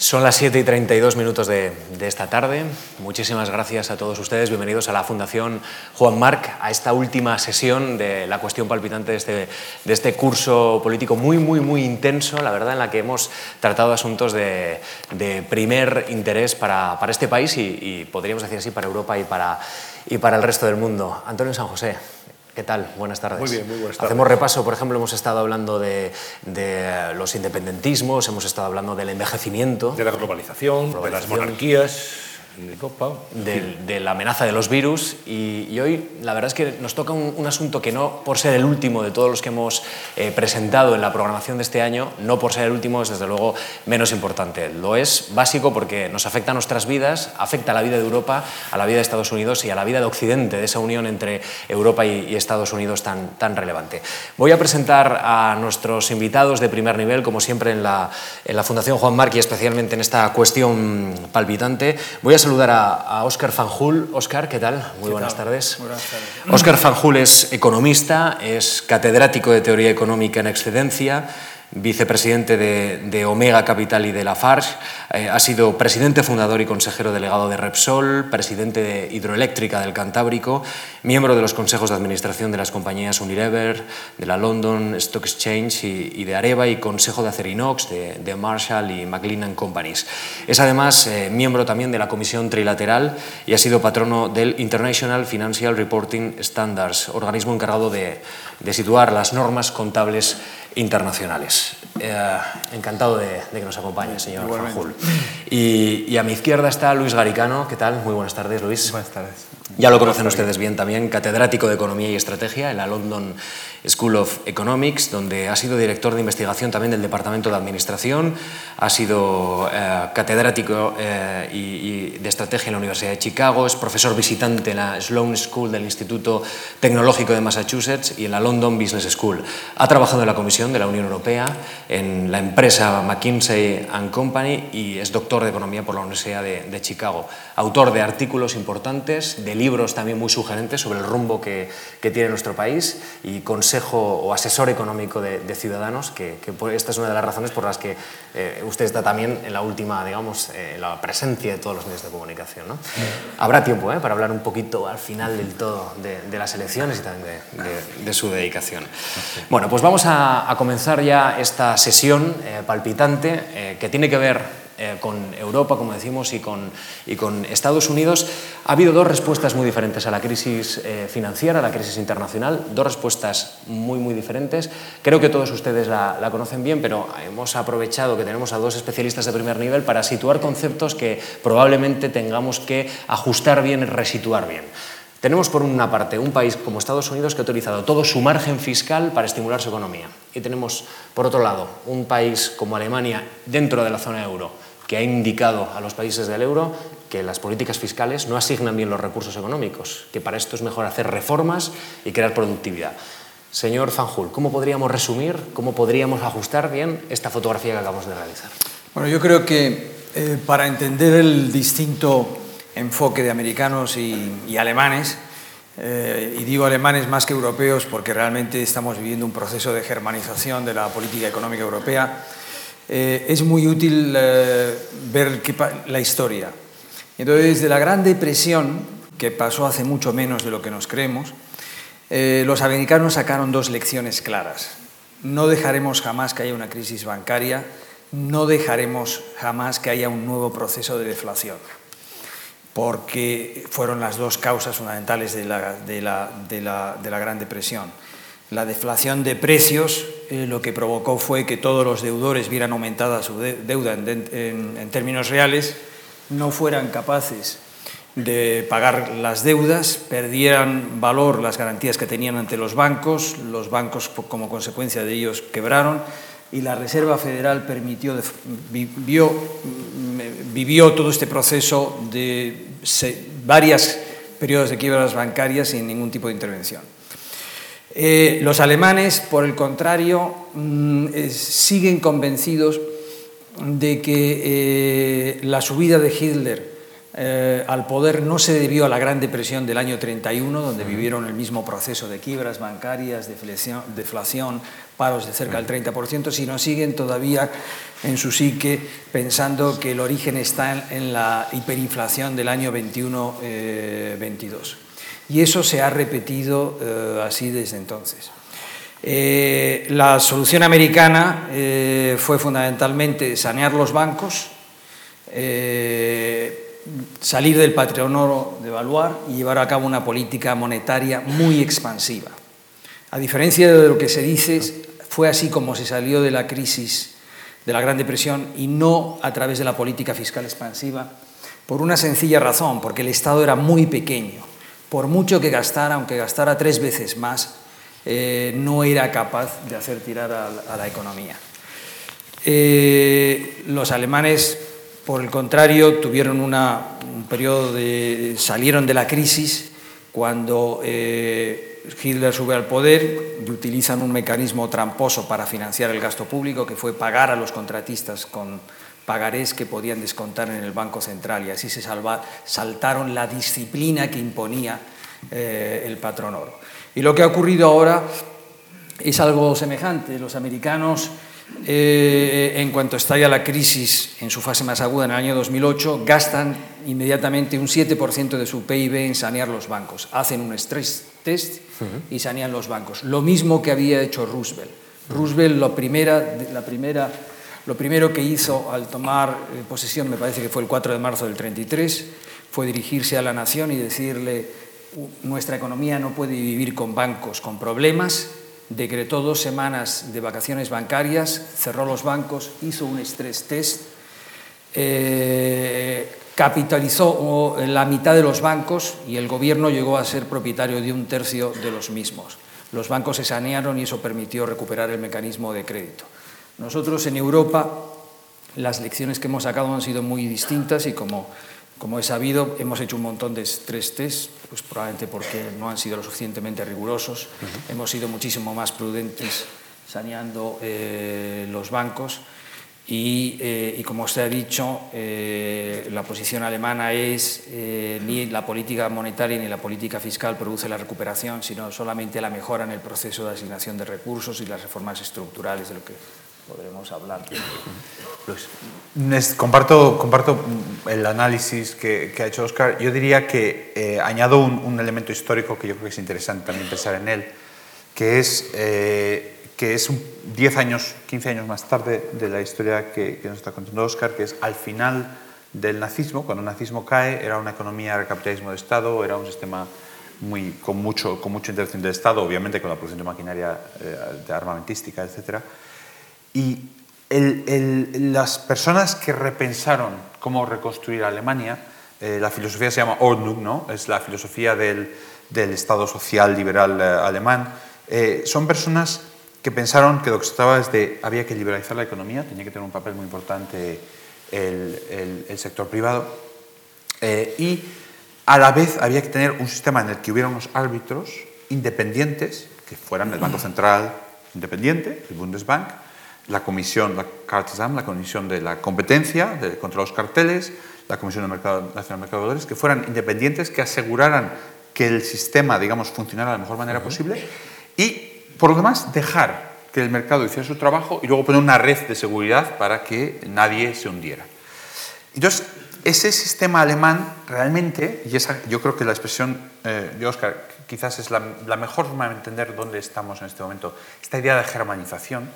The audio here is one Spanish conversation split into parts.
Son las 7 y 32 minutos de, esta tarde. Muchísimas gracias a todos ustedes. Bienvenidos a la Fundación Juan Marc, a esta última sesión de la cuestión palpitante de este, de este curso político muy, muy, muy intenso, la verdad, en la que hemos tratado asuntos de, primer interés para, este país y, y, podríamos decir así, para Europa y para, y para el resto del mundo. Antonio San José. ¿Qué tal? Buenas tardes. Muy bien, muy buenas tardes. Hacemos repaso, por ejemplo, hemos estado hablando de, los independentismos, hemos estado hablando del envejecimiento. De la globalización, de las monarquías de, la amenaza de los virus y, hoy la verdad es que nos toca un, asunto que no por ser el último de todos los que hemos eh, presentado en la programación de este año, no por ser el último es desde luego menos importante. Lo es básico porque nos afecta a nuestras vidas, afecta a la vida de Europa, a la vida de Estados Unidos y a la vida de Occidente, de esa unión entre Europa y, Estados Unidos tan, tan relevante. Voy a presentar a nuestros invitados de primer nivel, como siempre en la, en la Fundación Juan Marc y especialmente en esta cuestión palpitante. Voy a saludar a, Óscar Fanjul. Óscar, ¿qué tal? Muy buenas tardes. Buenas tardes. Óscar Fanjul es economista, es catedrático de Teoría Económica en Excedencia, vicepresidente de, Omega Capital y de Lafarge, eh, ha sido presidente fundador y consejero delegado de Repsol, presidente de Hidroeléctrica del Cantábrico, miembro de los consejos de administración de las compañías Unilever, de la London Stock Exchange y, de Areva y consejo de Acerinox, de, Marshall y McLean Companies. Es además eh, miembro también de la Comisión Trilateral y ha sido patrono del International Financial Reporting Standards, organismo encargado de, de situar las normas contables internacionales. Eh, encantado de, que nos acompañe, señor Fanjul. Y, y, a mi izquierda está Luis Garicano. ¿Qué tal? Muy buenas tardes, Luis. Buenas tardes. Ya lo conocen ustedes bien también, catedrático de Economía y Estrategia en la London School of Economics, donde ha sido director de investigación también del Departamento de Administración, ha sido eh, catedrático eh, y, de Estrategia en la Universidad de Chicago, es profesor visitante en la Sloan School del Instituto Tecnológico de Massachusetts y en la London Business School. Ha trabajado en la Comisión de la Unión Europea, en la empresa McKinsey Company y es doctor de Economía por la Universidad de, de Chicago. Autor de artículos importantes, de libros también muy sugerentes sobre el rumbo que, que tiene nuestro país y con consejo o asesor económico de, Ciudadanos, que, esta es una de las razones por las que eh, usted está también en la última, digamos, eh, la presencia de todos los medios de comunicación. ¿no? Habrá tiempo ¿eh? para hablar un poquito al final del todo de, las elecciones y también de, su dedicación. Bueno, pues vamos a, a comenzar ya esta sesión palpitante que tiene que ver eh, con Europa, como decimos, y con, y con, Estados Unidos, ha habido dos respuestas muy diferentes a la crisis eh, financiera, a la crisis internacional, dos respuestas muy, muy diferentes. Creo que todos ustedes la, la, conocen bien, pero hemos aprovechado que tenemos a dos especialistas de primer nivel para situar conceptos que probablemente tengamos que ajustar bien y resituar bien. Tenemos por una parte un país como Estados Unidos que ha utilizado todo su margen fiscal para estimular su economía. Y tenemos, por otro lado, un país como Alemania dentro de la zona euro que ha indicado a los países del euro que las políticas fiscales no asignan bien los recursos económicos, que para esto es mejor hacer reformas y crear productividad. Señor Fanjul, ¿cómo podríamos resumir, cómo podríamos ajustar bien esta fotografía que acabamos de realizar? Bueno, yo creo que eh, para entender el distinto enfoque de americanos y, alemanes, eh, y digo alemanes más que europeos porque realmente estamos viviendo un proceso de germanización de la política económica europea, eh, es muy útil eh, ver la historia. Entonces, desde la Gran Depresión, que pasó hace mucho menos de lo que nos creemos, eh, los americanos sacaron dos lecciones claras. No dejaremos jamás que haya una crisis bancaria, no dejaremos jamás que haya un nuevo proceso de deflación, porque fueron las dos causas fundamentales de de de de la Gran Depresión. La deflación de precios eh, lo que provocó fue que todos los deudores vieran aumentada su deuda en, términos reales, no fueran capaces de pagar las deudas, perdieran valor las garantías que tenían ante los bancos, los bancos como consecuencia de ellos quebraron y la Reserva Federal permitió, vivió, vivió todo este proceso de varios periodos de quiebras bancarias sin ningún tipo de intervención. Eh, los alemanes, por el contrario, mm, eh, siguen convencidos de que eh, la subida de Hitler al poder no se debió a la Gran Depresión del año 31, donde vivieron el mismo proceso de quiebras bancarias, deflación, paros de cerca del 30%, sino siguen todavía en su psique pensando que el origen está en, la hiperinflación del año 21-22. Y eso se ha repetido así desde entonces. Eh, la solución americana eh, fue fundamentalmente sanear los bancos, eh, salir del patrono de evaluar y llevar a cabo una política monetaria muy expansiva. A diferencia de lo que se dice, fue así como se salió de la crisis de la Gran Depresión y no a través de la política fiscal expansiva, por una sencilla razón, porque el Estado era muy pequeño. Por mucho que gastara, aunque gastara tres veces más, eh, no era capaz de hacer tirar a, la economía. Eh, los alemanes, por el contrario, tuvieron un periodo de... salieron de la crisis cuando eh, Hitler sube al poder y utilizan un mecanismo tramposo para financiar el gasto público, que fue pagar a los contratistas con pagarés que podían descontar en el Banco Central y así se saltaron la disciplina que imponía el patrón oro. Y lo que ha ocurrido ahora es algo semejante. Los americanos, eh, en cuanto estalla la crisis en su fase más aguda en el año 2008, gastan inmediatamente un 7% de su PIB en sanear los bancos. Hacen un stress test y sanean los bancos. Lo mismo que había hecho Roosevelt. Roosevelt, lo, primera, la primera, lo primero que hizo al tomar eh, posesión, me parece que fue el 4 de marzo del 33, fue dirigirse a la nación y decirle nuestra economía no puede vivir con bancos con problemas, decretó dos semanas de vacaciones bancarias, cerró los bancos, hizo un stress test, eh, capitalizó la mitad de los bancos y el gobierno llegó a ser propietario de un tercio de los mismos. Los bancos se sanearon y eso permitió recuperar el mecanismo de crédito. Nosotros en Europa las lecciones que hemos sacado han sido muy distintas y como como he sabido, hemos hecho un montón de stress tests, pues probablemente porque no han sido lo suficientemente rigurosos. Hemos sido muchísimo más prudentes saneando eh, los bancos. Y, eh, como usted ha dicho, eh, la posición alemana es ni la política monetaria ni la política fiscal produce la recuperación, sino solamente la mejora en el proceso de asignación de recursos y las reformas estructurales de lo que podremos hablar. Comparto, comparto el análisis que, ha hecho Oscar. Yo diría que eh, añado un, elemento histórico que yo creo que es interesante también pensar en él, que es, eh, que es 10 años, 15 años más tarde de la historia que, nos está contando Oscar, que es al final del nazismo, cuando el nazismo cae, era una economía de capitalismo de Estado, era un sistema muy, con, mucho, con mucha intervención del Estado, obviamente con la producción de maquinaria eh, de armamentística, etcétera y las personas que repensaron cómo reconstruir Alemania, eh, la filosofía se llama Ordnung, ¿no? es la filosofía del, Estado social liberal eh, alemán, eh, son personas que pensaron que lo que se trataba es de había que liberalizar la economía, tenía que tener un papel muy importante el, el sector privado y a la vez había que tener un sistema en el que hubiera unos árbitros independientes, que fueran el Banco Central independiente, el Bundesbank, la Comisión, la la Comisión de la Competencia de, contra los carteles, la Comisión de Mercado, Nacional de Mercado de Valores, que fueran independientes, que aseguraran que el sistema, digamos, funcionara de la mejor manera posible y, por lo demás, dejar que el mercado hiciera su trabajo y luego poner una red de seguridad para que nadie se hundiera. Entonces, ese sistema alemán realmente, y esa, yo creo que la expresión eh, de Oscar quizás es la, la mejor forma de entender dónde estamos en este momento, esta idea de germanización,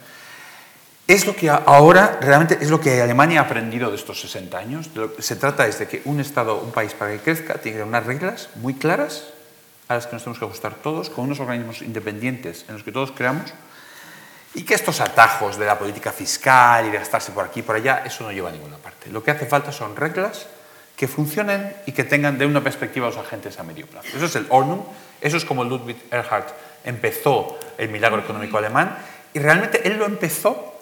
es lo que ahora realmente es lo que Alemania ha aprendido de estos 60 años. se trata de que un Estado, un país para que crezca, tiene unas reglas muy claras a las que nos tenemos que ajustar todos, con unos organismos independientes en los que todos creamos, y que estos atajos de la política fiscal y de gastarse por aquí y por allá, eso no lleva a ninguna parte. Lo que hace falta son reglas que funcionen y que tengan de una perspectiva a los agentes a medio plazo. Eso es el Ordnung, eso es como Ludwig Erhard empezó el milagro económico alemán, y realmente él lo empezó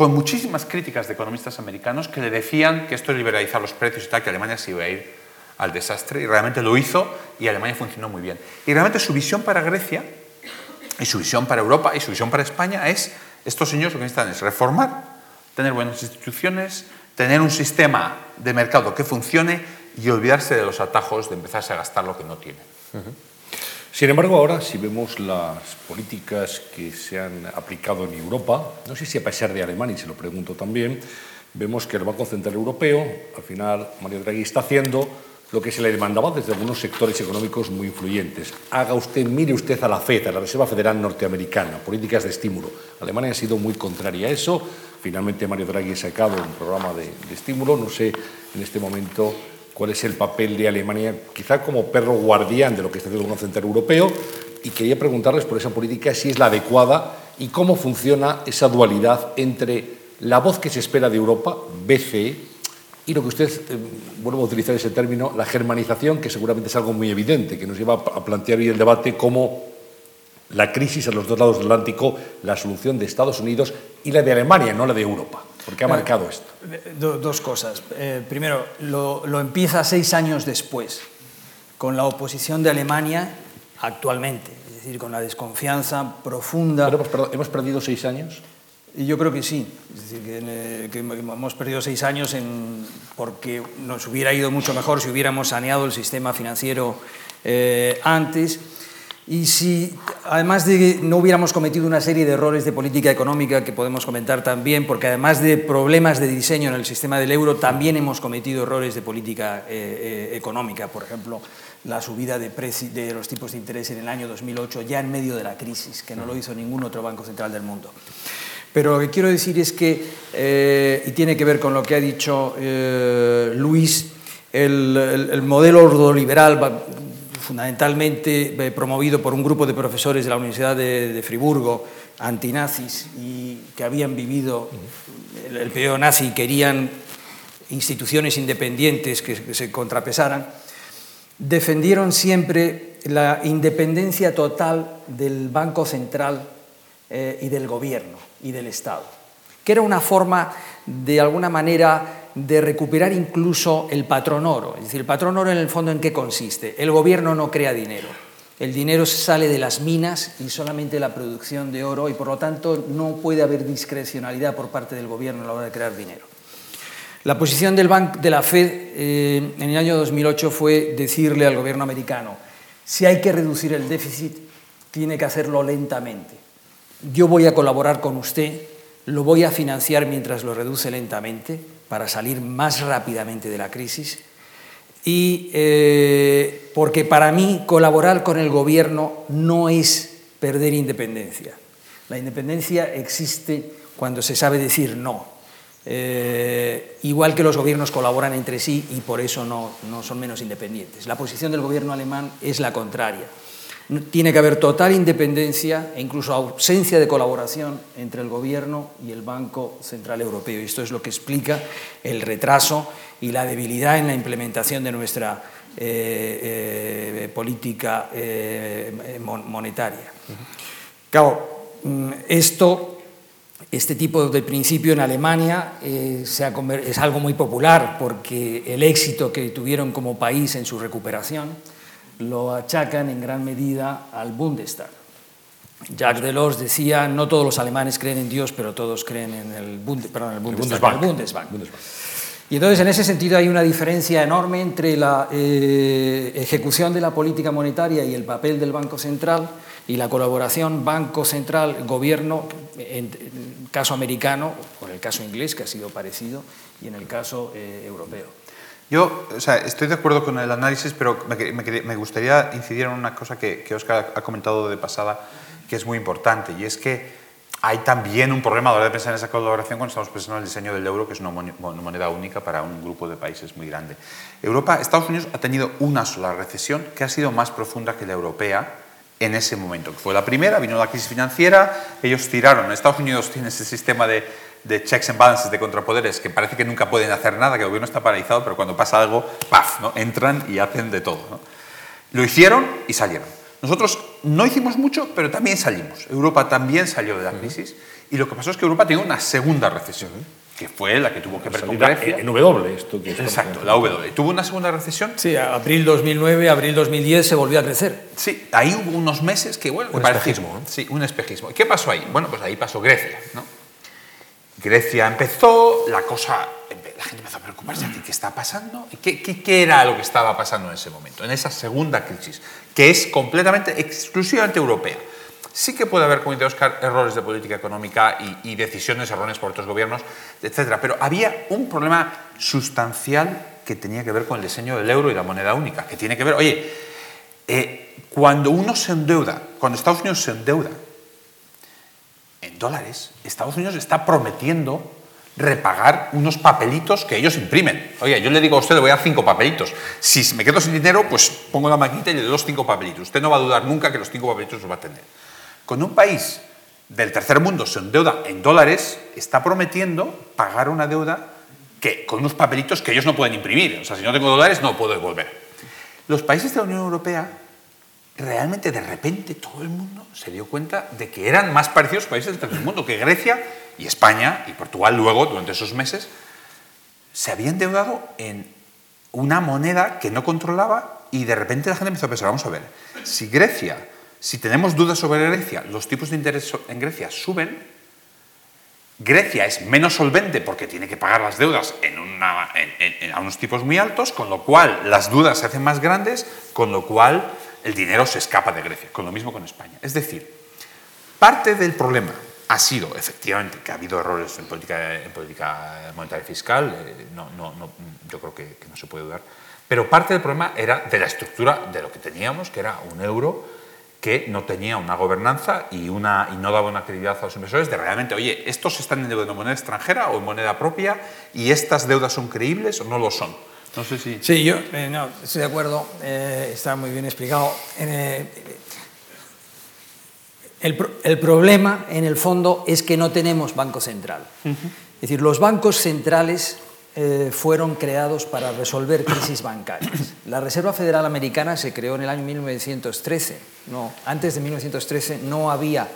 con muchísimas críticas de economistas americanos que le decían que esto es liberalizar los precios y tal, que Alemania se iba a ir al desastre, y realmente lo hizo y Alemania funcionó muy bien. Y realmente su visión para Grecia, y su visión para Europa, y su visión para España es, estos señores lo que necesitan es reformar, tener buenas instituciones, tener un sistema de mercado que funcione y olvidarse de los atajos de empezarse a gastar lo que no tienen. Sin embargo, ahora si vemos las políticas que se han aplicado en Europa, no sé si a pesar de Alemania, y se lo pregunto también, vemos que el Banco Central Europeo, al final Mario Draghi está haciendo lo que se le demandaba desde algunos sectores económicos muy influyentes. Haga usted, mire usted a la FED, a la Reserva Federal Norteamericana, políticas de estímulo. Alemania ha sido muy contraria a eso. Finalmente Mario Draghi ha sacado un programa de, de estímulo. No sé en este momento cuál es el papel de Alemania, quizá como perro guardián de lo que está haciendo el Banco Central Europeo. Y quería preguntarles por esa política si es la adecuada y cómo funciona esa dualidad entre la voz que se espera de Europa, BCE, y lo que usted, eh, vuelvo a utilizar ese término, la germanización, que seguramente es algo muy evidente, que nos lleva a plantear hoy el debate como la crisis a los dos lados del Atlántico, la solución de Estados Unidos y la de Alemania, no la de Europa. ¿Por qué ha marcado esto? dos cosas. Eh, primero, lo, lo, empieza seis años después, con la oposición de Alemania actualmente, es decir, con la desconfianza profunda. Pero hemos, hemos perdido seis años. Y yo creo que sí, es decir, que, que, hemos perdido seis años en, porque nos hubiera ido mucho mejor si hubiéramos saneado el sistema financiero eh, antes y si además de no hubiéramos cometido una serie de errores de política económica que podemos comentar también, porque además de problemas de diseño en el sistema del euro, también hemos cometido errores de política eh, eh, económica, por ejemplo, la subida de, de los tipos de interés en el año 2008, ya en medio de la crisis, que no lo hizo ningún otro banco central del mundo. Pero lo que quiero decir es que, eh, y tiene que ver con lo que ha dicho eh, Luis, el, el, el, modelo ordoliberal, fundamentalmente eh, promovido por un grupo de profesores de la Universidad de, Friburgo, antinazis, y que habían vivido el, periodo nazi y querían instituciones independientes que, que se contrapesaran, defendieron siempre la independencia total del Banco Central eh, y del gobierno y del Estado, que era una forma, de alguna manera, de recuperar incluso el patrón oro. Es decir, el patrón oro en el fondo en qué consiste. El gobierno no crea dinero. El dinero sale de las minas y solamente la producción de oro y por lo tanto no puede haber discrecionalidad por parte del gobierno a la hora de crear dinero. La posición del Banco de la Fed eh, en el año 2008 fue decirle al gobierno americano, si hay que reducir el déficit, tiene que hacerlo lentamente yo voy a colaborar con usted, lo voy a financiar mientras lo reduce lentamente para salir más rápidamente de la crisis y eh, porque para mí colaborar con el gobierno no es perder independencia. La independencia existe cuando se sabe decir no. Eh, igual que los gobiernos colaboran entre sí y por eso no, no son menos independientes. La posición del gobierno alemán es la contraria tiene que haber total independencia e incluso ausencia de colaboración entre el Gobierno y el Banco Central Europeo. Esto es lo que explica el retraso y la debilidad en la implementación de nuestra eh, eh, política eh, monetaria. Claro, mm, esto este tipo de principio en Alemania es algo muy popular porque el éxito que tuvieron como país en su recuperación lo achacan en gran medida al Bundestag. Jacques Delors decía, no todos los alemanes creen en Dios, pero todos creen en el, Bunde, perdón, el Bundestag, el Bundesbank. El Bundesbank. Bundesbank. Y entonces, en ese sentido, hay una diferencia enorme entre la eh, ejecución de la política monetaria y el papel del Banco Central y la colaboración Banco Central-Gobierno, en el caso americano, o en el caso inglés, que ha sido parecido, y en el caso eh, europeo. Yo o sea, estoy de acuerdo con el análisis, pero me, me, me gustaría incidir en una cosa que, que, Oscar ha comentado de pasada, que es muy importante, y es que hay también un problema a la hora de pensar en esa colaboración cuando estamos pensando en el diseño del euro, que es una moneda única para un grupo de países muy grande. Europa, Estados Unidos ha tenido una sola recesión que ha sido más profunda que la europea en ese momento. Fue la primera, vino la crisis financiera, ellos tiraron. Estados Unidos tiene ese sistema de de checks and balances, de contrapoderes, que parece que nunca pueden hacer nada, que el gobierno está paralizado, pero cuando pasa algo, ¡paf!, ¿no? entran y hacen de todo. ¿no? Lo hicieron y salieron. Nosotros no hicimos mucho, pero también salimos. Europa también salió de la crisis y lo que pasó es que Europa tiene una segunda recesión, que fue la que tuvo que ver con Grecia. En W, esto que Exacto, la W. ¿Tuvo una segunda recesión? Sí, abril 2009, abril 2010 se volvió a crecer. Sí, ahí hubo unos meses que, bueno, un espejismo. ¿eh? Sí, un espejismo. ¿Qué pasó ahí? Bueno, pues ahí pasó Grecia, ¿no? Grecia empezó, la cosa la gente empezó a preocuparse, ¿qué está pasando? ¿Qué, qué, qué era lo que estaba pasando en ese momento, en esa segunda crisis, que es completamente, exclusivamente europea? Sí que puede haber, como dice Oscar, errores de política económica y, decisiones erróneas por otros gobiernos, etc. Pero había un problema sustancial que tenía que ver con el diseño del euro y la moneda única, que tiene que ver, oye, eh, cuando uno se endeuda, cuando Estados Unidos se endeuda en dólares, Estados Unidos está prometiendo repagar unos papelitos que ellos imprimen. Oye, yo le digo a usted, le voy a dar cinco papelitos. Si me quedo sin dinero, pues pongo la maquinita y le doy los cinco papelitos. Usted no va a dudar nunca que los cinco papelitos los va a tener. Con un país del tercer mundo se endeuda en dólares, está prometiendo pagar una deuda que, con unos papelitos que ellos no pueden imprimir. O sea, si no tengo dólares, no puedo devolver. Los países de la Unión Europea, realmente de repente todo el mundo se dio cuenta de que eran más parecidos países del tercer mundo, que Grecia y España y Portugal luego, durante esos meses, se habían endeudado en una moneda que no controlaba y de repente la gente empezó a pensar, vamos a ver, si Grecia, si tenemos dudas sobre Grecia, los tipos de interés en Grecia suben, Grecia es menos solvente porque tiene que pagar las deudas en una, a unos tipos muy altos, con lo cual las dudas se hacen más grandes, con lo cual el dinero se escapa de Grecia, con lo mismo con España. Es decir, parte del problema ha sido, efectivamente, que ha habido errores en política, monetaria y fiscal, eh, no, no, no, yo creo que, no se puede dudar, pero parte del problema era de la estructura de lo que teníamos, que era un euro que no tenía una gobernanza y, una, y no daba una credibilidad a los inversores de realmente, oye, estos están en moneda extranjera o en moneda propia y estas deudas son creíbles o no lo son. No sé si... Sí, yo eh, no, estoy de acuerdo, eh, está muy bien explicado. Eh, el, el, problema, en el fondo, es que no tenemos banco central. Uh -huh. Es decir, los bancos centrales fueron creados para resolver crisis bancarias. La Reserva Federal Americana se creó en el año 1913. No, antes de 1913 no había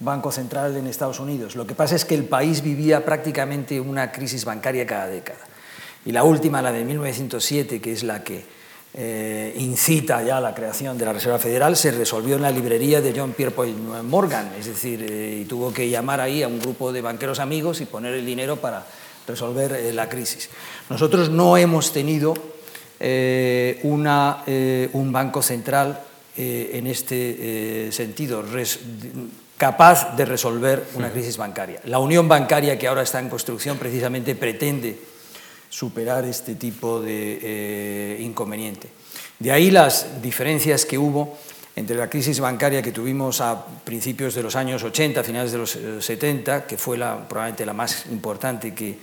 banco central en Estados Unidos. Lo que pasa es que el país vivía prácticamente una crisis bancaria cada década. Y la última, la de 1907, que es la que eh, incita ya a la creación de la Reserva Federal, se resolvió en la librería de John Pierpont Morgan, es decir, eh, y tuvo que llamar ahí a un grupo de banqueros amigos y poner el dinero para resolver eh, la crisis. Nosotros no hemos tenido una, un banco central en este sentido, res, capaz de resolver una crisis bancaria. La unión bancaria que ahora está en construcción precisamente pretende superar este tipo de inconveniente. De ahí las diferencias que hubo entre la crisis bancaria que tuvimos a principios de los años 80, finales de los 70, que fue la, probablemente la más importante que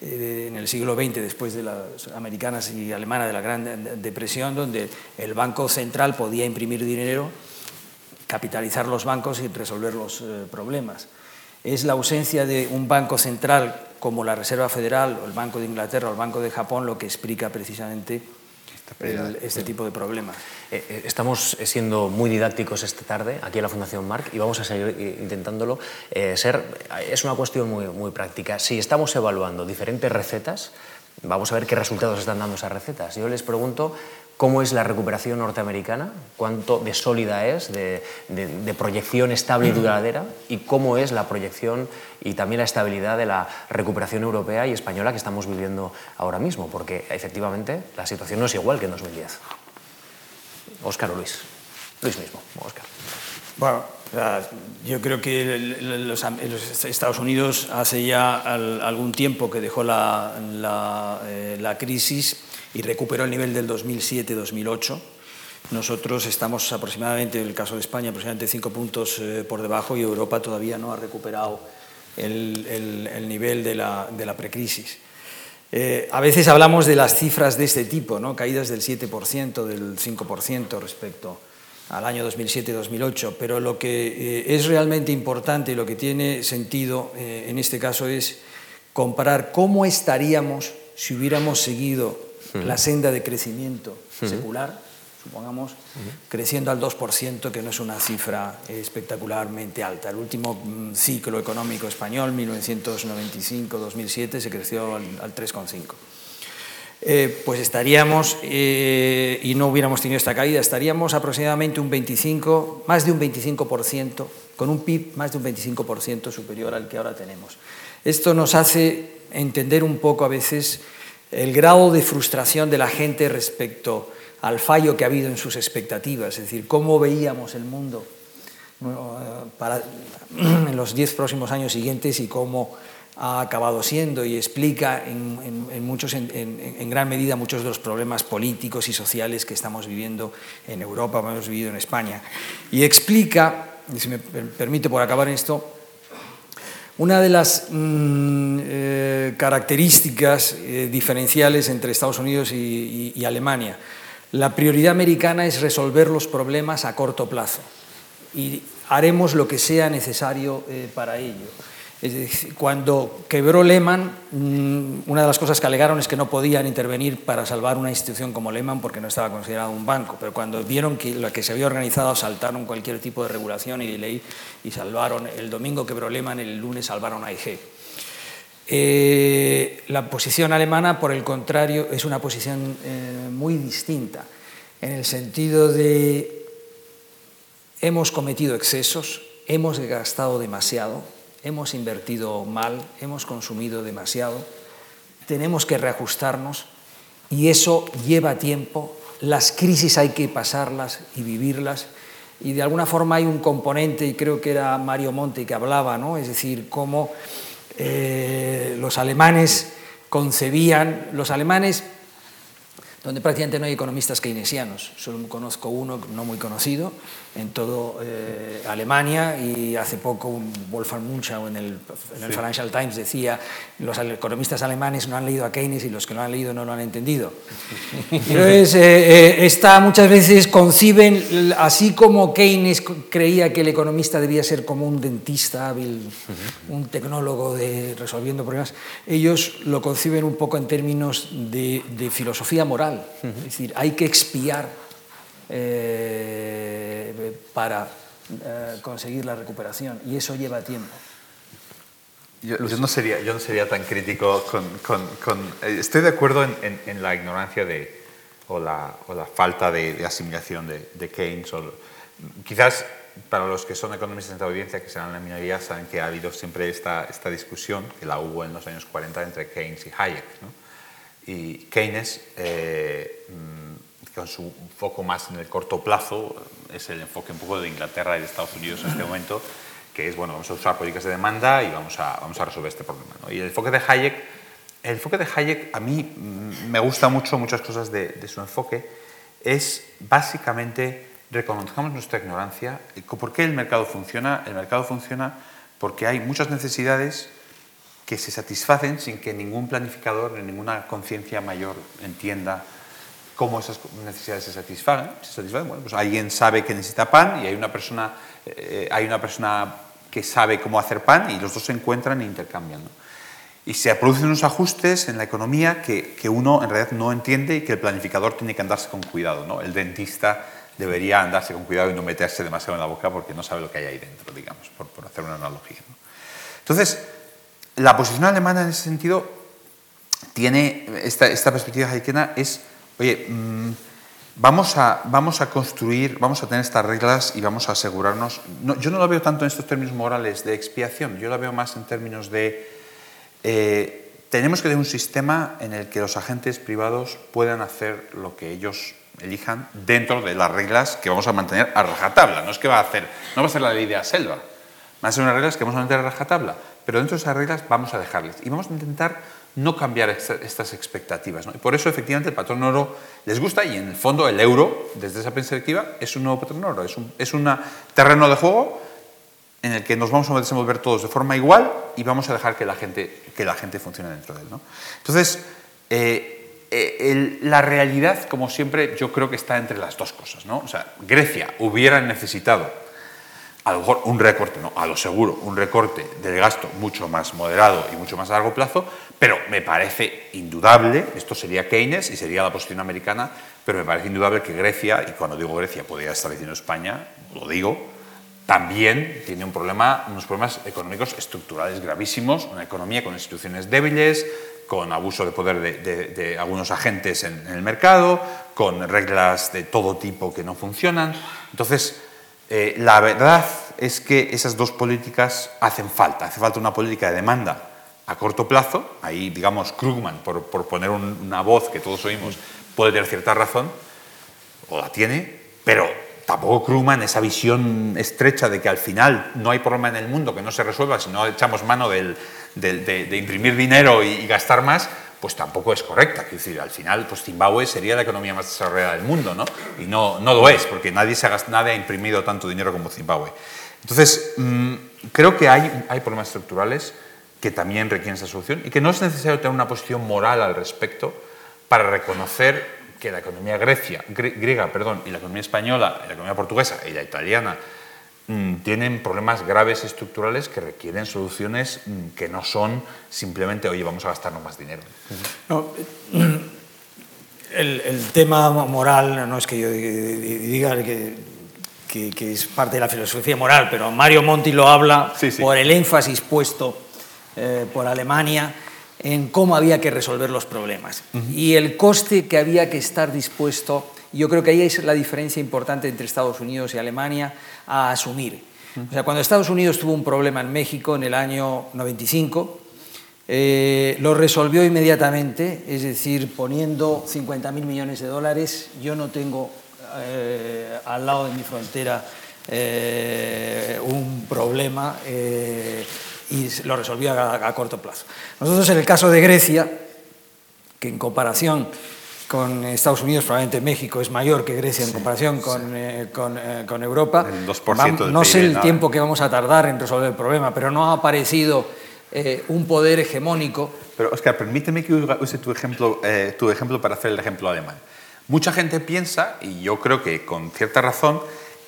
eh, en el siglo XX, después de las americanas y alemanas de la Gran Depresión, donde el Banco Central podía imprimir dinero, capitalizar los bancos y resolver los eh, problemas. Es la ausencia de un banco central como la Reserva Federal o el Banco de Inglaterra o el Banco de Japón lo que explica precisamente el, este tipo de problemas. Eh, eh, estamos siendo muy didácticos esta tarde aquí en la Fundación Marc y vamos a seguir intentándolo eh, ser. Es una cuestión muy, muy práctica. Si estamos evaluando diferentes recetas, vamos a ver qué resultados están dando esas recetas. Yo les pregunto cómo es la recuperación norteamericana, cuánto de sólida es, de, de, de, proyección estable y duradera, y cómo es la proyección y también la estabilidad de la recuperación europea y española que estamos viviendo ahora mismo, porque efectivamente la situación no es igual que en 2010. Óscar o Luis. Luis mismo, Óscar. Bueno, yo creo que los, Estados Unidos hace ya algún tiempo que dejó la, la, eh, la crisis y recuperó el nivel del 2007-2008. Nosotros estamos aproximadamente, en el caso de España, aproximadamente cinco puntos eh, por debajo y Europa todavía no ha recuperado el, el, el nivel de la, de la precrisis. Eh, a veces hablamos de las cifras de este tipo, ¿no? caídas del 7%, del 5% respecto al año 2007-2008, pero lo que eh, es realmente importante y lo que tiene sentido eh, en este caso es comparar cómo estaríamos si hubiéramos seguido la senda de crecimiento secular, supongamos, uh -huh. creciendo al 2%, que no es una cifra espectacularmente alta. El último mm, ciclo económico español, 1995-2007, se creció al, al 3,5%. Eh, pues estaríamos, eh, y no hubiéramos tenido esta caída, estaríamos aproximadamente un 25, más de un 25%, con un PIB más de un 25% superior al que ahora tenemos. Esto nos hace entender un poco a veces el grado de frustración de la gente respecto al fallo que ha habido en sus expectativas, es decir, cómo veíamos el mundo para, en los diez próximos años siguientes y cómo ha acabado siendo y explica en, muchos, en, gran medida muchos de los problemas políticos y sociales que estamos viviendo en Europa, hemos vivido en España. Y explica, si me permite por acabar esto, una de las mm, eh, características eh, diferenciales entre Estados Unidos y Alemania. La prioridad americana es resolver los problemas a corto plazo y haremos lo que sea necesario eh, para ello. Cuando quebró Lehman, mm, una de las cosas que alegaron es que no podían intervenir para salvar una institución como Lehman porque no estaba considerado un banco, pero cuando vieron que lo que se había organizado saltaron cualquier tipo de regulación y de ley y salvaron, el domingo quebró Lehman, el lunes salvaron a IG. Eh, la posición alemana, por el contrario, es una posición eh, muy distinta, en el sentido de hemos cometido excesos, hemos gastado demasiado, hemos invertido mal, hemos consumido demasiado, tenemos que reajustarnos y eso lleva tiempo, las crisis hay que pasarlas y vivirlas y de alguna forma hay un componente, y creo que era Mario Monti que hablaba, ¿no? es decir, cómo eh, los alemanes concebían, los alemanes donde prácticamente no hay economistas keynesianos. Solo conozco uno no muy conocido en todo eh, Alemania y hace poco Wolfgang Munchau en el, Financial Times decía los economistas alemanes no han leído a Keynes y los que lo han leído no lo han entendido. Entonces, eh, eh muchas veces conciben, así como Keynes creía que el economista debía ser como un dentista hábil, un tecnólogo de resolviendo problemas, ellos lo conciben un poco en términos de filosofía moral. Es decir, hay que expiar eh, para eh, conseguir la recuperación y eso lleva tiempo. Yo, no, sería, yo no sería tan crítico con... con, eh, estoy de acuerdo en, en, la ignorancia de, o, la, o la falta de, asimilación de, de Keynes. O, quizás para los que son economistas en esta audiencia, que serán la minoría, saben que ha habido siempre esta, esta discusión, que la hubo en los años 40 entre Keynes y Hayek. ¿no? y Keynes, eh, mm, con su foco más en el corto plazo, es el enfoque un poco de Inglaterra y de Estados Unidos en este momento, que es, bueno, vamos a usar políticas de demanda y vamos a, vamos a resolver este problema. Y el enfoque de Hayek, el enfoque de Hayek, a mí me gusta mucho muchas cosas de, de su enfoque, es básicamente reconozcamos nuestra ignorancia. ¿Por qué el mercado funciona? El mercado funciona porque hay muchas necesidades que se satisfacen sin que ningún planificador ni ninguna conciencia mayor entienda cómo esas necesidades se satisfagan. Se Bueno, pues alguien sabe que necesita pan y hay una persona, eh, hay una persona que sabe cómo hacer pan y los dos se encuentran e intercambian. Y se producen unos ajustes en la economía que, que, uno en realidad no entiende y que el planificador tiene que andarse con cuidado. ¿no? El dentista debería andarse con cuidado y no meterse demasiado en la boca porque no sabe lo que hay ahí dentro, digamos, por, por hacer una analogía. Entonces, la posición alemana en ese sentido tiene esta, esta perspectiva hayekiana es, oye, mm, vamos, a, vamos a construir, vamos a tener estas reglas y vamos a asegurarnos. yo no lo veo tanto en estos términos morales de expiación, yo lo veo más en términos de eh, tenemos que tener un sistema en el que los agentes privados puedan hacer lo que ellos elijan dentro de las reglas que vamos a mantener a rajatabla. No es que va a hacer, no va a ser la ley de la selva, van a ser unas reglas que vamos a mantener a rajatabla pero dentro de esas reglas vamos a dejarles y vamos a intentar no cambiar estas expectativas. Y por eso, efectivamente, el patrón oro les gusta y, en el fondo, el euro, desde esa perspectiva, es un nuevo patrón oro, es un es terreno de juego en el que nos vamos a desenvolver todos de forma igual y vamos a dejar que la gente, que la gente funcione dentro de él. Entonces, eh, eh, la realidad, como siempre, yo creo que está entre las dos cosas. ¿no? O sea, Grecia hubiera necesitado a lo mejor un recorte, no, a lo seguro, un recorte del gasto mucho más moderado y mucho más a largo plazo, pero me parece indudable, esto sería Keynes y sería la posición americana, pero me parece indudable que Grecia, y cuando digo Grecia podría estar diciendo España, lo digo, también tiene un problema, unos problemas económicos estructurales gravísimos, una economía con instituciones débiles, con abuso de poder de, algunos agentes en el mercado, con reglas de todo tipo que no funcionan. Entonces, eh, la verdad es que esas dos políticas hacen falta. Hace falta una política de demanda a corto plazo, ahí digamos Krugman, por, poner una voz que todos oímos, puede tener cierta razón, o la tiene, pero tampoco Krugman, esa visión estrecha de que al final no hay problema en el mundo que no se resuelva si no echamos mano de, imprimir dinero y, gastar más, pues tampoco es correcta. Es decir, al final, pues Zimbabue sería la economía más desarrollada del mundo, ¿no? Y no, no lo es, porque nadie, se ha, nadie ha imprimido tanto dinero como Zimbabue. Entonces, mm, creo que hay, hay problemas estructurales que también requieren esa solución y que no es necesario tener una posición moral al respecto para reconocer que la economía grecia, griega perdón, y la economía española, la economía portuguesa y la italiana tienen problemas graves estructurales que requieren soluciones mm, que no son simplemente, oye, vamos a gastarnos más dinero. el, tema moral, no es que yo diga que, que, es parte de la filosofía moral, pero Mario Monti lo habla por el énfasis puesto eh, por Alemania en cómo había que resolver los problemas. Y el coste que había que estar dispuesto, yo creo que ahí es la diferencia importante entre Estados Unidos y Alemania, a asumir. Cuando Estados Unidos tuvo un problema en México en el año 95, eh, lo resolvió inmediatamente, es decir, poniendo 50 mil millones de dólares. Yo no tengo eh, al lado de mi frontera eh, un problema y lo resolvió a, corto plazo. Nosotros en el caso de Grecia, que en comparación con Estados Unidos, probablemente México es mayor que Grecia en comparación con, eh, con, eh, con, Europa. no sé el tiempo que vamos a tardar en resolver el problema, pero no ha aparecido eh, un poder hegemónico. Pero Oscar, permíteme que use tu ejemplo, tu ejemplo para hacer el ejemplo alemán. Mucha gente piensa, y yo creo que con cierta razón,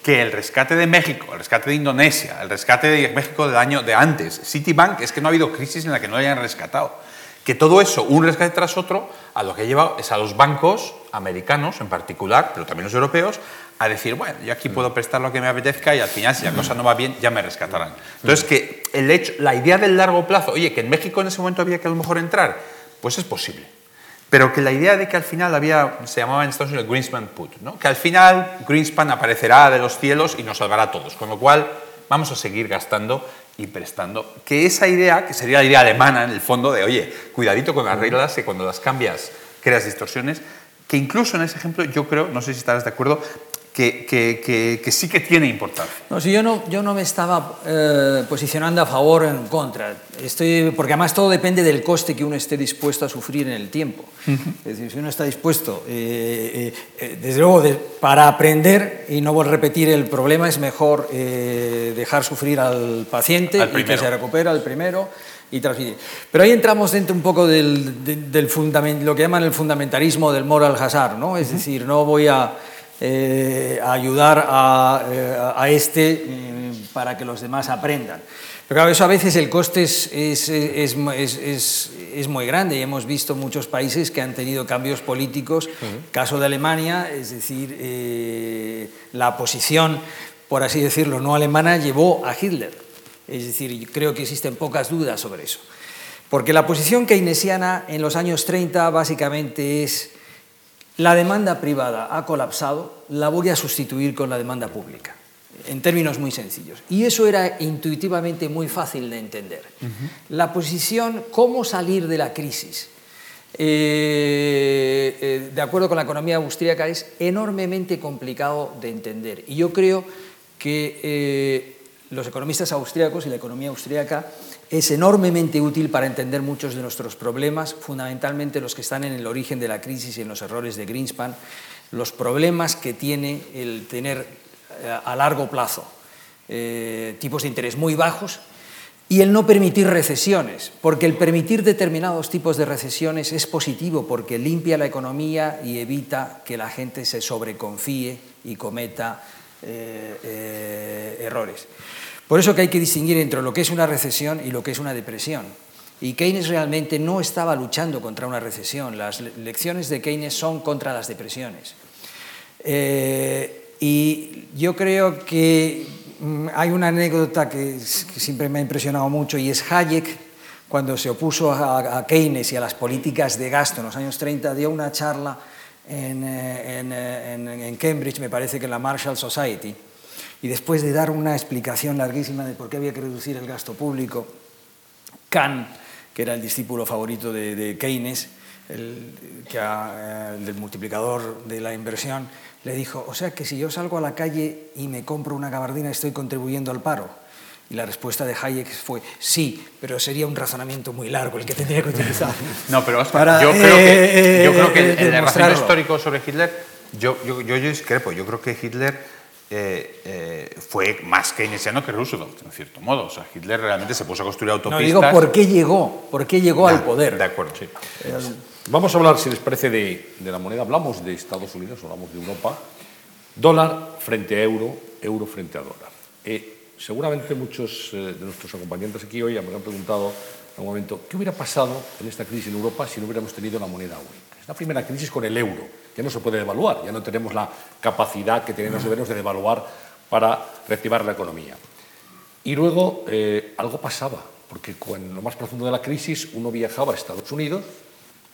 que el rescate de México, el rescate de Indonesia, el rescate de México del año de antes, Citibank, es que no ha habido crisis en la que no lo hayan rescatado. Que todo eso, un rescate tras otro, a lo que ha llevado es a los bancos americanos en particular, pero también los europeos, a decir, bueno, yo aquí puedo prestar lo que me apetezca y al final, si la cosa no va bien, ya me rescatarán. Entonces, que el hecho, la idea del largo plazo, oye, que en México en ese momento había que a lo mejor entrar, pues es posible pero que la idea de que al final había, se llamaba en Estados Unidos Greenspan Put, ¿no? que al final Greenspan aparecerá de los cielos y nos salvará a todos, con lo cual vamos a seguir gastando y prestando. Que esa idea, que sería la idea alemana en el fondo, de oye, cuidadito con las reglas, que cuando las cambias creas distorsiones, que incluso en ese ejemplo yo creo, no sé si estarás de acuerdo, que, sí que tiene importancia. No, si yo, no, yo no me estaba eh, posicionando a favor o en contra, Estoy, porque además todo depende del coste que uno esté dispuesto a sufrir en el tiempo. Es decir, si uno está dispuesto, eh, eh, desde luego, para aprender y no repetir el problema, es mejor dejar sufrir al paciente y que se recupera al primero y transmitir. Pero ahí entramos dentro un poco del, del, lo que llaman el fundamentalismo del moral hazard, ¿no? Es decir, no voy a eh, ayudar eh, a, este mm, para que los demás aprendan. Pero claro, eso a veces el coste es, es, es, es, muy grande y hemos visto muchos países que han tenido cambios políticos, caso de Alemania, es decir, eh, la posición, por así decirlo, no alemana llevó a Hitler. Es decir, creo que existen pocas dudas sobre eso. Porque la posición keynesiana en los años 30 básicamente es la demanda privada ha colapsado, la voy a sustituir con la demanda pública, en términos muy sencillos. Y eso era intuitivamente muy fácil de entender. La posición, cómo salir de la crisis, eh, eh, de acuerdo con la economía austríaca, es enormemente complicado de entender. Y yo creo que eh, los economistas austríacos y la economía austríaca es enormemente útil para entender muchos de nuestros problemas, fundamentalmente los que están en el origen de la crisis y en los errores de Greenspan, los problemas que tiene el tener eh, a largo plazo eh, tipos de interés muy bajos y el no permitir recesiones, porque el permitir determinados tipos de recesiones es positivo porque limpia la economía y evita que la gente se sobreconfíe y cometa eh, errores. Por eso que hay que distinguir entre lo que es una recesión y lo que es una depresión. Y Keynes realmente no estaba luchando contra una recesión. Las lecciones de Keynes son contra las depresiones. Eh, y yo creo que mm, hay una anécdota que, siempre me ha impresionado mucho y es Hayek, cuando se opuso a, Keynes y a las políticas de gasto en los años 30, dio una charla en, eh, eh, en Cambridge, me parece que en la Marshall Society y después de dar una explicación larguísima de por qué había que reducir el gasto público, Kahn que era el discípulo favorito de, Keynes, el, que eh, del multiplicador de la inversión, le dijo, o sea que si yo salgo a la calle y me compro una gabardina estoy contribuyendo al paro. Y la respuesta de Hayek fue sí, pero sería un razonamiento muy largo el que tendría que utilizar. no, pero para, yo, creo que, yo creo que el, el histórico sobre Hitler, yo, yo, yo, yo discrepo. Yo creo que Hitler eh, eh, fue más keynesiano que Roosevelt, en cierto modo. O sea, Hitler realmente se puso a construir autopistas. No, digo, ¿por qué llegó? ¿Por qué llegó al poder? De acuerdo, sí. Vamos a hablar, si les parece, de, de, la moneda. Hablamos de Estados Unidos, hablamos de Europa. Dólar frente a euro, euro frente a dólar. Eh, seguramente muchos de nuestros acompañantes aquí hoy me han preguntado en un momento, ¿qué hubiera pasado en esta crisis en Europa si no hubiéramos tenido la moneda única? Es la primera crisis con el euro ya no se puede devaluar, ya no tenemos la capacidad que tenían los gobiernos de devaluar para reactivar la economía. Y luego eh, algo pasaba, porque en lo más profundo de la crisis uno viajaba a Estados Unidos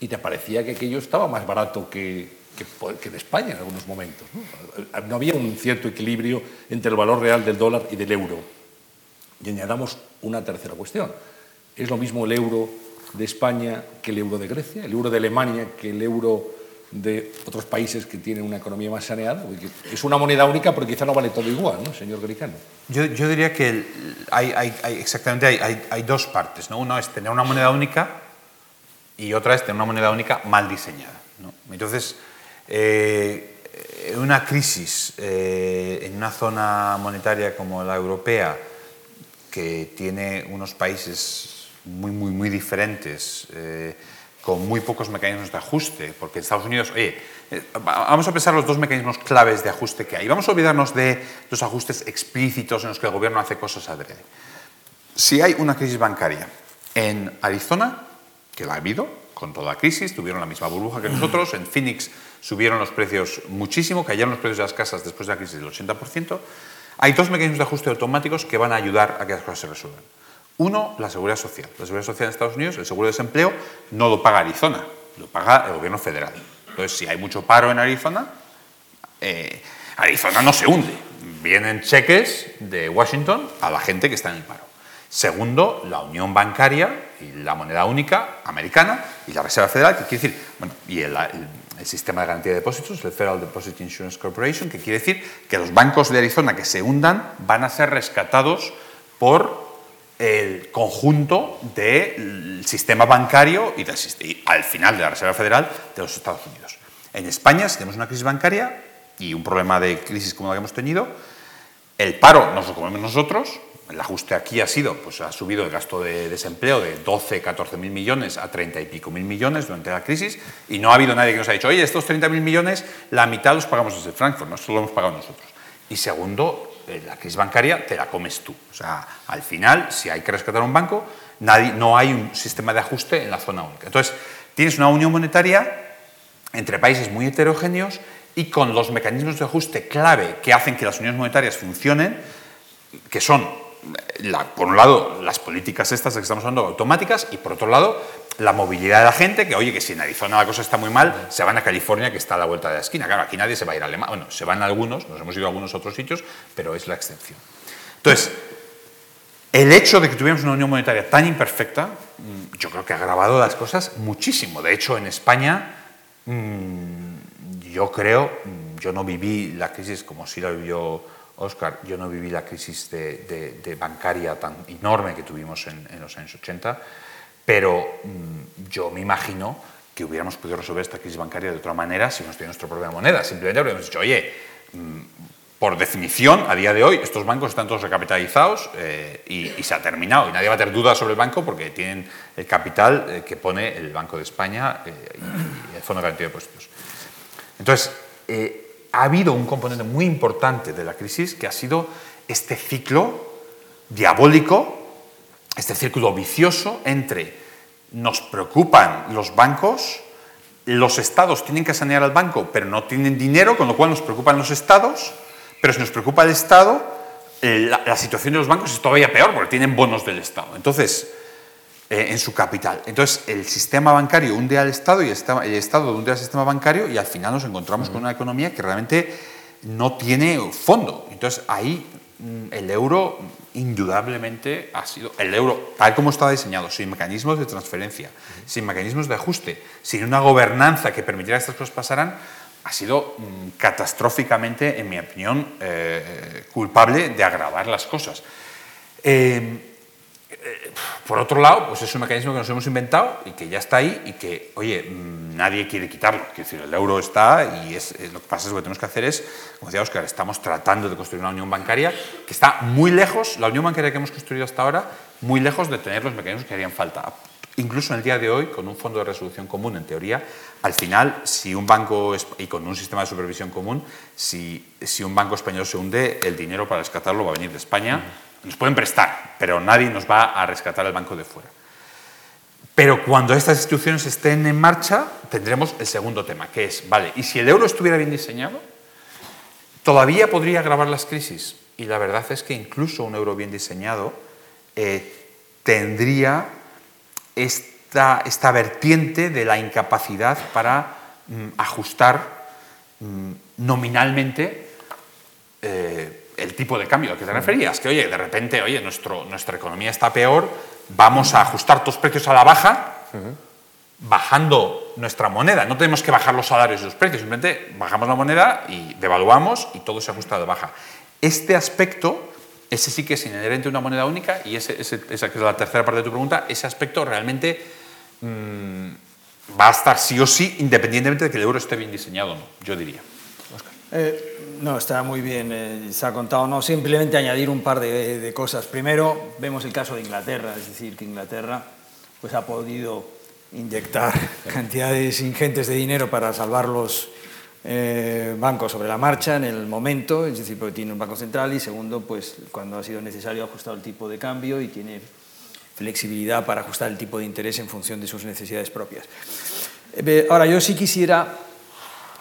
y te parecía que aquello estaba más barato que, que, en España en algunos momentos. ¿no? no había un cierto equilibrio entre el valor real del dólar y del euro. Y añadamos una tercera cuestión. ¿Es lo mismo el euro de España que el euro de Grecia, el euro de Alemania que el euro de otros países que tienen una economía más saneada. Es una moneda única, pero quizá no vale todo igual, ¿no, señor Garicano? Yo, yo diría que hay, hay, exactamente hay, hay, dos partes. ¿no? Una es tener una moneda única y otra es tener una moneda única mal diseñada. ¿no? Entonces, eh, una crisis eh, en una zona monetaria como la europea, que tiene unos países muy, muy, muy diferentes, eh, con muy pocos mecanismos de ajuste, porque Estados Unidos, oye, eh, vamos a pensar los dos mecanismos claves de ajuste que hay. Vamos a olvidarnos de los ajustes explícitos en los que el gobierno hace cosas adrede. Si hay una crisis bancaria en Arizona, que la ha habido, con toda la crisis, tuvieron la misma burbuja que nosotros, en Phoenix subieron los precios muchísimo, cayeron los precios de las casas después de la crisis del 80%, hay dos mecanismos de ajuste automáticos que van a ayudar a que las cosas se resuelvan. Uno, la seguridad social. La seguridad social en Estados Unidos, el seguro de desempleo, no lo paga Arizona, lo paga el gobierno federal. Entonces, si hay mucho paro en Arizona, eh, Arizona no se hunde. Vienen cheques de Washington a la gente que está en el paro. Segundo, la unión bancaria y la moneda única americana y la Reserva Federal, que quiere decir, bueno, y el, sistema de garantía de depósitos, el Federal Deposit Insurance Corporation, que quiere decir que los bancos de Arizona que se hundan van a ser rescatados por el conjunto del sistema bancario y, al final de la Reserva Federal de los Estados Unidos. En España, si tenemos una crisis bancaria y un problema de crisis como la que hemos tenido, el paro nos lo comemos nosotros, el ajuste aquí ha sido, pues ha subido el gasto de desempleo de 12, 14 mil millones a 30 y pico mil millones durante la crisis y no ha habido nadie que nos haya dicho, oye, estos 30 mil millones, la mitad los pagamos desde Frankfurt, no, solo lo hemos pagado nosotros. Y segundo, eh, la crisis bancaria te la comes tú. O sea, al final, si hay que rescatar un banco, no hay un sistema de ajuste en la zona única. Entonces, tienes una unión monetaria entre países muy heterogéneos y con los mecanismos de ajuste clave que hacen que las uniones monetarias funcionen, que son, por un lado, las políticas estas de que estamos hablando automáticas y por otro lado, la movilidad de la gente, que oye, que si en Arizona la cosa está muy mal, se van a California, que está a la vuelta de la esquina. Claro, aquí nadie se va a ir a Alemania. Bueno, se van algunos, nos hemos ido a algunos otros sitios, pero es la excepción. Entonces, el hecho de que tuviéramos una unión monetaria tan imperfecta, mm, yo creo que ha agravado las cosas muchísimo. De hecho, en España, mm, yo creo, mm, yo no viví la crisis como si la vivió Oscar, yo no viví la crisis de, bancaria tan enorme que tuvimos en, los años 80 pero mm, yo me imagino que hubiéramos podido resolver esta crisis bancaria de otra manera si no tuviera nuestra propia moneda. Simplemente habríamos dicho, oye, mm, por definición, a día de hoy, estos bancos están todos recapitalizados eh, y, se ha terminado. Y nadie va a tener dudas sobre el banco porque tienen el capital eh, que pone el Banco de España eh, y el Fondo de Garantía de Depósitos. Entonces, ha habido un componente muy importante de la crisis que ha sido este ciclo diabólico este círculo vicioso entre nos preocupan los bancos, los estados tienen que sanear al banco, pero no tienen dinero, con lo cual nos preocupan los estados, pero si nos preocupa el Estado, eh, la, situación de los bancos es todavía peor porque tienen bonos del Estado. Entonces, eh, en su capital. Entonces, el sistema bancario hunde al Estado y el, Estado hunde al sistema bancario y al final nos encontramos con una economía que realmente no tiene fondo. Entonces, ahí mm, el euro indudablemente ha sido el euro, tal como estaba diseñado, sin mecanismos de transferencia, sin mecanismos de ajuste, sin una gobernanza que permitiera que estas cosas pasaran, ha sido mm, catastróficamente, en mi opinión, eh, culpable de agravar las cosas. Eh, eh, por otro lado, pues es un mecanismo que nos hemos inventado y que ya está ahí y que, oye, mm, nadie quiere quitarlo. Quiero decir, el euro está y es, lo que pasa es lo que tenemos que hacer es, como decía Oscar, estamos tratando de construir una unión bancaria que está muy lejos, la unión bancaria que hemos construido hasta ahora, muy lejos de tener los mecanismos que harían falta. Incluso en el día de hoy, con un fondo de resolución común, en teoría, al final, si un banco, y con un sistema de supervisión común, si, si un banco español se hunde, el dinero para rescatarlo va a venir de España. Nos pueden prestar, pero nadie nos va a rescatar el banco de fuera. Pero cuando estas instituciones estén en marcha, tendremos el segundo tema, que es, vale, ¿y si el euro estuviera bien diseñado? ¿Todavía podría agravar las crisis? Y la verdad es que incluso un euro bien diseñado eh, tendría esta, esta, vertiente de la incapacidad para mm, ajustar mm, nominalmente eh, el tipo de cambio al que te referías, que oye, de repente, oye, nuestro, nuestra economía está peor, vamos a ajustar los precios a la baja, bajando nuestra moneda. No tenemos que bajar los salarios y los precios, simplemente bajamos la moneda y devaluamos y todo se ajusta de baja. Este aspecto, ese sí que es inherente a una moneda única y ese, esa que es la tercera parte de tu pregunta, ese aspecto realmente mmm, va a estar sí o sí, independientemente de que el euro esté bien diseñado o no, yo diría. Eh, no, está muy bien, eh, se ha contado. No, simplemente añadir un par de, de, cosas. Primero, vemos el caso de Inglaterra, es decir, que Inglaterra pues, ha podido inyectar cantidades ingentes de dinero para salvar los eh, bancos sobre la marcha en el momento, es decir, porque tiene un banco central y segundo, pues cuando ha sido necesario ajustar el tipo de cambio y tiene flexibilidad para ajustar el tipo de interés en función de sus necesidades propias. Eh, ahora, yo sí quisiera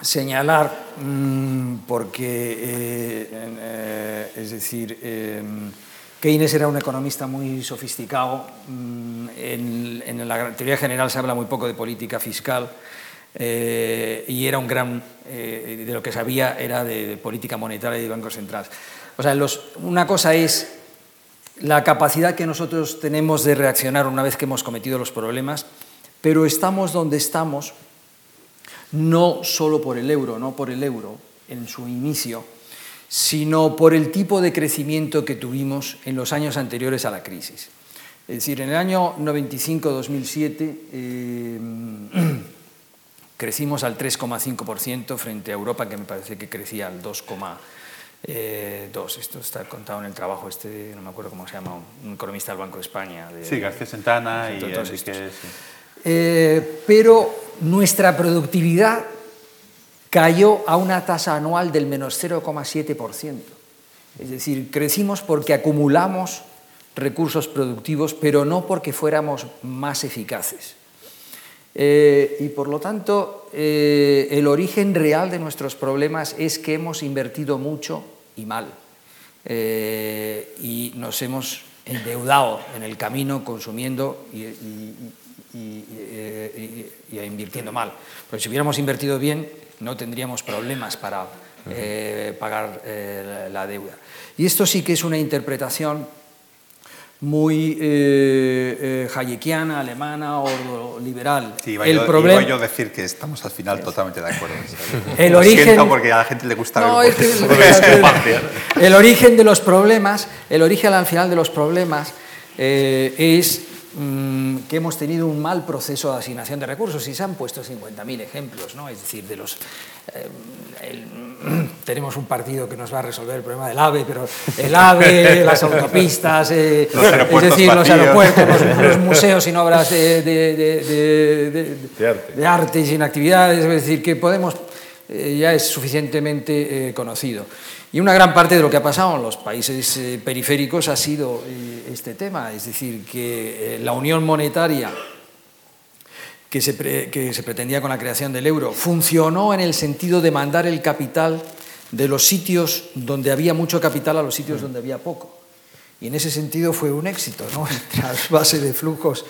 señalar, mmm, porque, eh, eh, es decir, eh, Keynes era un economista muy sofisticado, mmm, en, la teoría general se habla muy poco de política fiscal, y era un gran, de lo que sabía era de, política monetaria y de bancos centrales. O sea, una cosa es la capacidad que nosotros tenemos de reaccionar una vez que hemos cometido los problemas, pero estamos donde estamos no solo por el euro, no por el euro en su inicio, sino por el tipo de crecimiento que tuvimos en los años anteriores a la crisis. Es decir, en el año 95-2007 eh, crecimos al 3,5% frente a Europa, que me parece que crecía al 2,2%. Eh, Esto está contado en el trabajo este, no me acuerdo cómo se llama, un economista del Banco de España. De, sí, García Santana y Enrique... Sí. Eh, pero nuestra productividad cayó a una tasa anual del menos 0,7%. Es decir, crecimos porque acumulamos recursos productivos, pero no porque fuéramos más eficaces. Eh, y por lo tanto, eh, el origen real de nuestros problemas es que hemos invertido mucho y mal. Eh, y nos hemos endeudado en el camino consumiendo y, y, y, eh, y, invirtiendo mal. Pero si hubiéramos invertido bien, no tendríamos problemas para eh, pagar eh, la, la, deuda. Y esto sí que es una interpretación muy eh, hayekiana, alemana o liberal. Sí, iba, el yo, problema... iba yo decir que estamos al final totalmente de acuerdo. el origen... Siento porque a la gente le gusta no, ver es que, el origen de los problemas, el origen al final de los problemas eh, es que hemos tenido un mal proceso de asignación de recursos y se han puesto 50.000 ejemplos, ¿no? Es decir, de los eh, el, tenemos un partido que nos va a resolver el problema del AVE, pero el AVE, las autopistas, eh, es decir, los aeropuertos, los, los, museos sin obras de, de, de, de, arte. de arte y sin actividades, es decir, que podemos, eh, ya es suficientemente conocido. Y una gran parte de lo que ha pasado en los países eh, periféricos ha sido eh, este tema, es decir, que eh, la unión monetaria que se, pretendía con la creación del euro funcionó en el sentido de mandar el capital de los sitios donde había mucho capital a los sitios donde había poco. Y en ese sentido fue un éxito, ¿no? base de flujos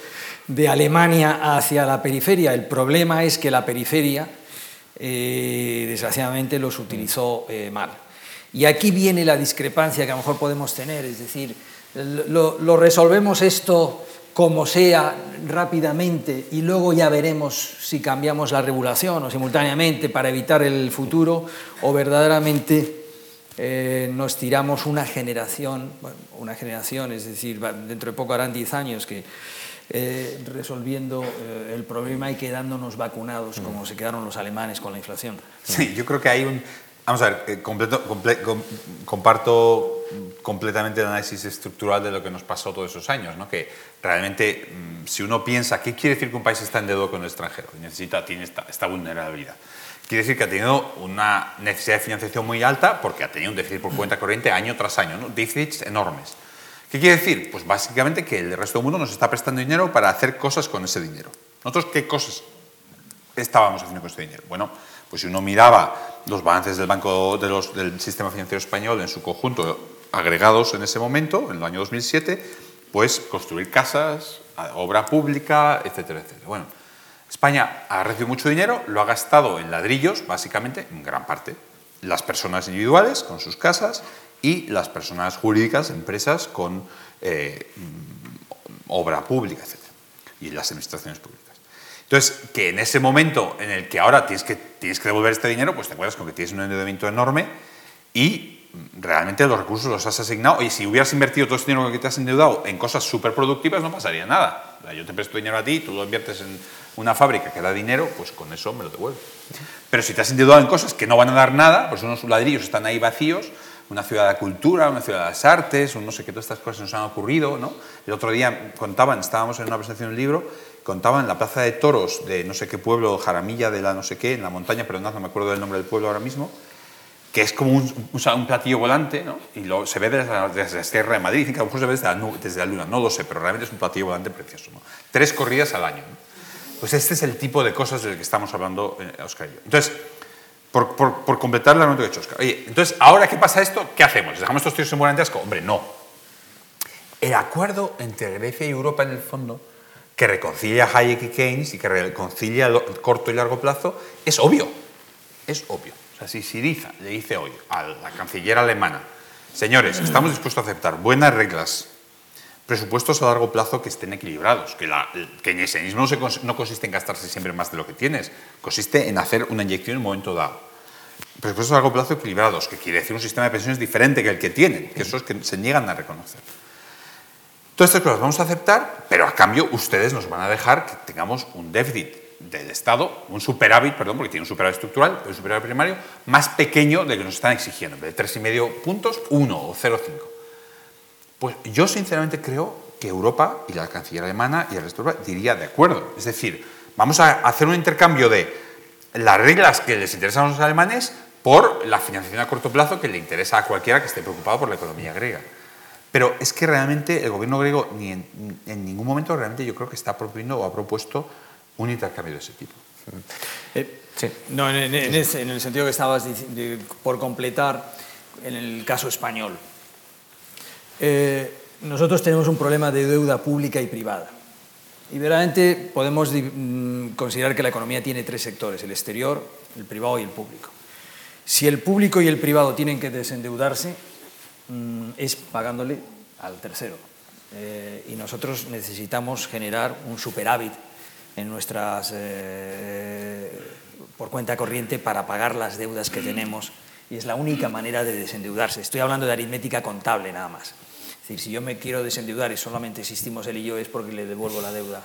de Alemania hacia la periferia. El problema es que la periferia, desgraciadamente, los utilizó mal. Y aquí viene la discrepancia que a lo mejor podemos tener, es decir, lo, lo resolvemos esto como sea rápidamente y luego ya veremos si cambiamos la regulación o simultáneamente para evitar el futuro o verdaderamente eh, nos tiramos una generación, bueno, una generación, es decir, dentro de poco harán 10 años que eh, resolviendo eh, el problema y quedándonos vacunados como se quedaron los alemanes con la inflación. Sí, yo creo que hay un... Vamos a ver, completo, comparto completamente el análisis estructural de lo que nos pasó todos esos años, ¿no? que realmente mm, si uno piensa, ¿qué quiere decir que un país está endeudado con el extranjero? Necesita, tiene esta, esta vulnerabilidad. Quiere decir que ha tenido una necesidad de financiación muy alta porque ha tenido un déficit por cuenta corriente año tras año, ¿no? déficits enormes. ¿Qué quiere decir? Pues básicamente que el resto del mundo nos está prestando dinero para hacer cosas con ese dinero. ¿Nosotros qué cosas estábamos haciendo con ese dinero? Bueno, pues si uno miraba los balances del Banco del Sistema Financiero Español en su conjunto agregados en ese momento, en el año 2007, pues construir casas, obra pública, etcétera, etcétera. Bueno, España ha recibido mucho dinero, lo ha gastado en ladrillos, básicamente, en gran parte. Las personas individuales con sus casas y las personas jurídicas, empresas con eh, obra pública, etc. Y las administraciones públicas. Entonces, que en ese momento en el que ahora tienes que, tienes que devolver este dinero, pues te acuerdas con que tienes un endeudamiento enorme y realmente los recursos los has asignado. Y si hubieras invertido todo este dinero que te has endeudado en cosas súper productivas, no pasaría nada. Yo te presto dinero a ti, tú lo inviertes en una fábrica que da dinero, pues con eso me lo devuelvo. Pero si te has endeudado en cosas que no van a dar nada, pues unos ladrillos están ahí vacíos, una ciudad de cultura, una ciudad de las artes, no sé qué, todas estas cosas nos han ocurrido. ¿no? El otro día contaban, estábamos en una presentación del libro, contaban la plaza de toros de no sé qué pueblo, Jaramilla de la no sé qué, en la montaña, pero no, me acuerdo del nombre del pueblo ahora mismo, que es como un, un platillo volante, ¿no? y lo, se ve desde la, desde la, Sierra de Madrid, y que a se ve desde la, Luna, no lo sé, pero realmente es un platillo volante precioso. ¿no? Tres corridas al año. Pues este es el tipo de cosas del que estamos hablando, eh, Oscar y yo. Entonces, por, por, completar la nota que ha hecho Oscar. Oye, entonces, ahora que pasa esto, ¿qué hacemos? ¿Les dejamos estos tíos en buen asco? Hombre, no. El acuerdo entre Grecia y Europa, en el fondo, que reconcilia Hayek y Keynes y que reconcilia el corto y largo plazo, es obvio. Es obvio. O sea, si Siriza le dice hoy a la canciller alemana, señores, estamos dispuestos a aceptar buenas reglas presupuestos a largo plazo que estén equilibrados, que, el keynesianismo no, no consiste en gastarse siempre más de lo que tienes, consiste en hacer una inyección en un momento dado. Presupuestos a largo plazo equilibrados, que quiere decir un sistema de pensiones diferente que el que tienen, que eso es que se niegan a reconocer. Todas estas cosas vamos a aceptar, pero a cambio ustedes nos van a dejar que tengamos un déficit del Estado, un superávit, perdón, porque tiene un superávit estructural, un superávit primario, más pequeño del que nos están exigiendo. De 3,5 puntos, 1 o 0,5. Pues yo sinceramente creo que Europa y la canciller alemana y el resto de Europa diría de acuerdo. Es decir, vamos a hacer un intercambio de las reglas que les interesan a los alemanes por la financiación a corto plazo que le interesa a cualquiera que esté preocupado por la economía griega. Pero es que realmente el gobierno griego ni en, en ningún momento realmente yo creo que está proponiendo o ha propuesto un intercambio de ese tipo. Eh, sí. No, en, en, en, ese, en, el sentido que estabas de, por completar, en el caso español, eh, nosotros tenemos un problema de deuda pública y privada. Y verdaderamente podemos mm, considerar que la economía tiene tres sectores, el exterior, el privado y el público. Si el público y el privado tienen que desendeudarse, mm, es pagándole al tercero. Eh, y nosotros necesitamos generar un superávit en nuestras, eh, por cuenta corriente para pagar las deudas que tenemos y es la única manera de desendeudarse. Estoy hablando de aritmética contable nada más. Es decir, si yo me quiero desendeudar y solamente existimos él y yo es porque le devuelvo la deuda.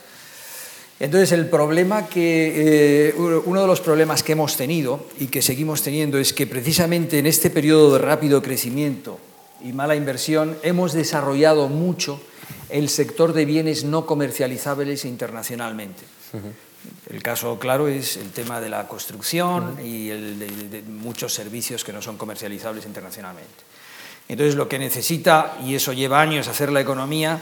Entonces, el problema que, eh, uno de los problemas que hemos tenido y que seguimos teniendo es que precisamente en este periodo de rápido crecimiento y mala inversión hemos desarrollado mucho el sector de bienes no comercializables internacionalmente. Uh -huh. El caso claro es el tema de la construcción uh -huh. y el de, de muchos servicios que no son comercializables internacionalmente. Entonces lo que necesita, y eso lleva años hacer la economía,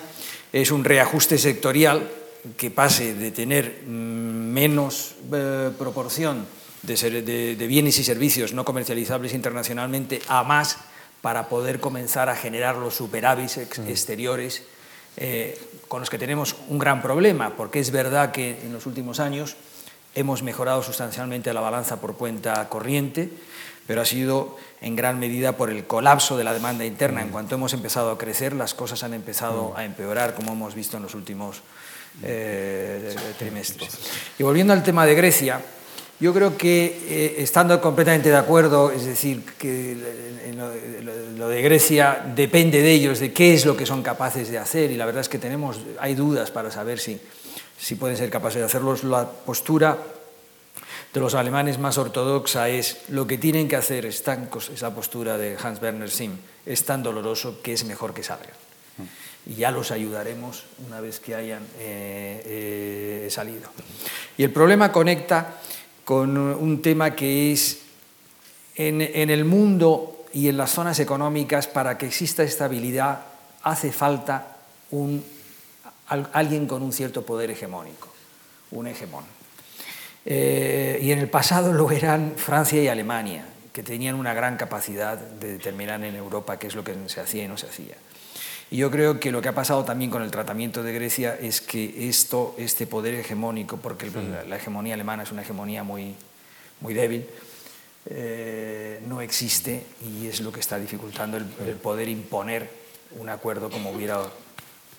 es un reajuste sectorial que pase de tener mm, menos eh, proporción de, ser, de, de, bienes y servicios no comercializables internacionalmente a más para poder comenzar a generar los superávits ex exteriores eh, con los que tenemos un gran problema, porque es verdad que en los últimos años hemos mejorado sustancialmente la balanza por cuenta corriente, pero ha sido en gran medida por el colapso de la demanda interna. En cuanto hemos empezado a crecer, las cosas han empezado a empeorar, como hemos visto en los últimos eh, trimestres. Y volviendo al tema de Grecia, yo creo que eh, estando completamente de acuerdo, es decir, que lo, de Grecia depende de ellos, de qué es lo que son capaces de hacer, y la verdad es que tenemos, hay dudas para saber si, si pueden ser capaces de hacerlo. La postura de los alemanes más ortodoxa es lo que tienen que hacer, esa postura de Hans Werner Sim, es tan doloroso que es mejor que salgan. Y ya los ayudaremos una vez que hayan eh, eh, salido. Y el problema conecta con un tema que es en, el mundo y en las zonas económicas, para que exista estabilidad, hace falta alguien con un cierto poder hegemónico, un hegemón. Eh, y en el pasado lo eran Francia y Alemania, que tenían una gran capacidad de determinar en Europa qué es lo que se hacía y no se hacía. Y yo creo que lo que ha pasado también con el tratamiento de Grecia es que esto, este poder hegemónico, porque la, hegemonía alemana es una hegemonía muy, muy débil, eh, no existe y es lo que está dificultando el, el poder imponer un acuerdo como hubiera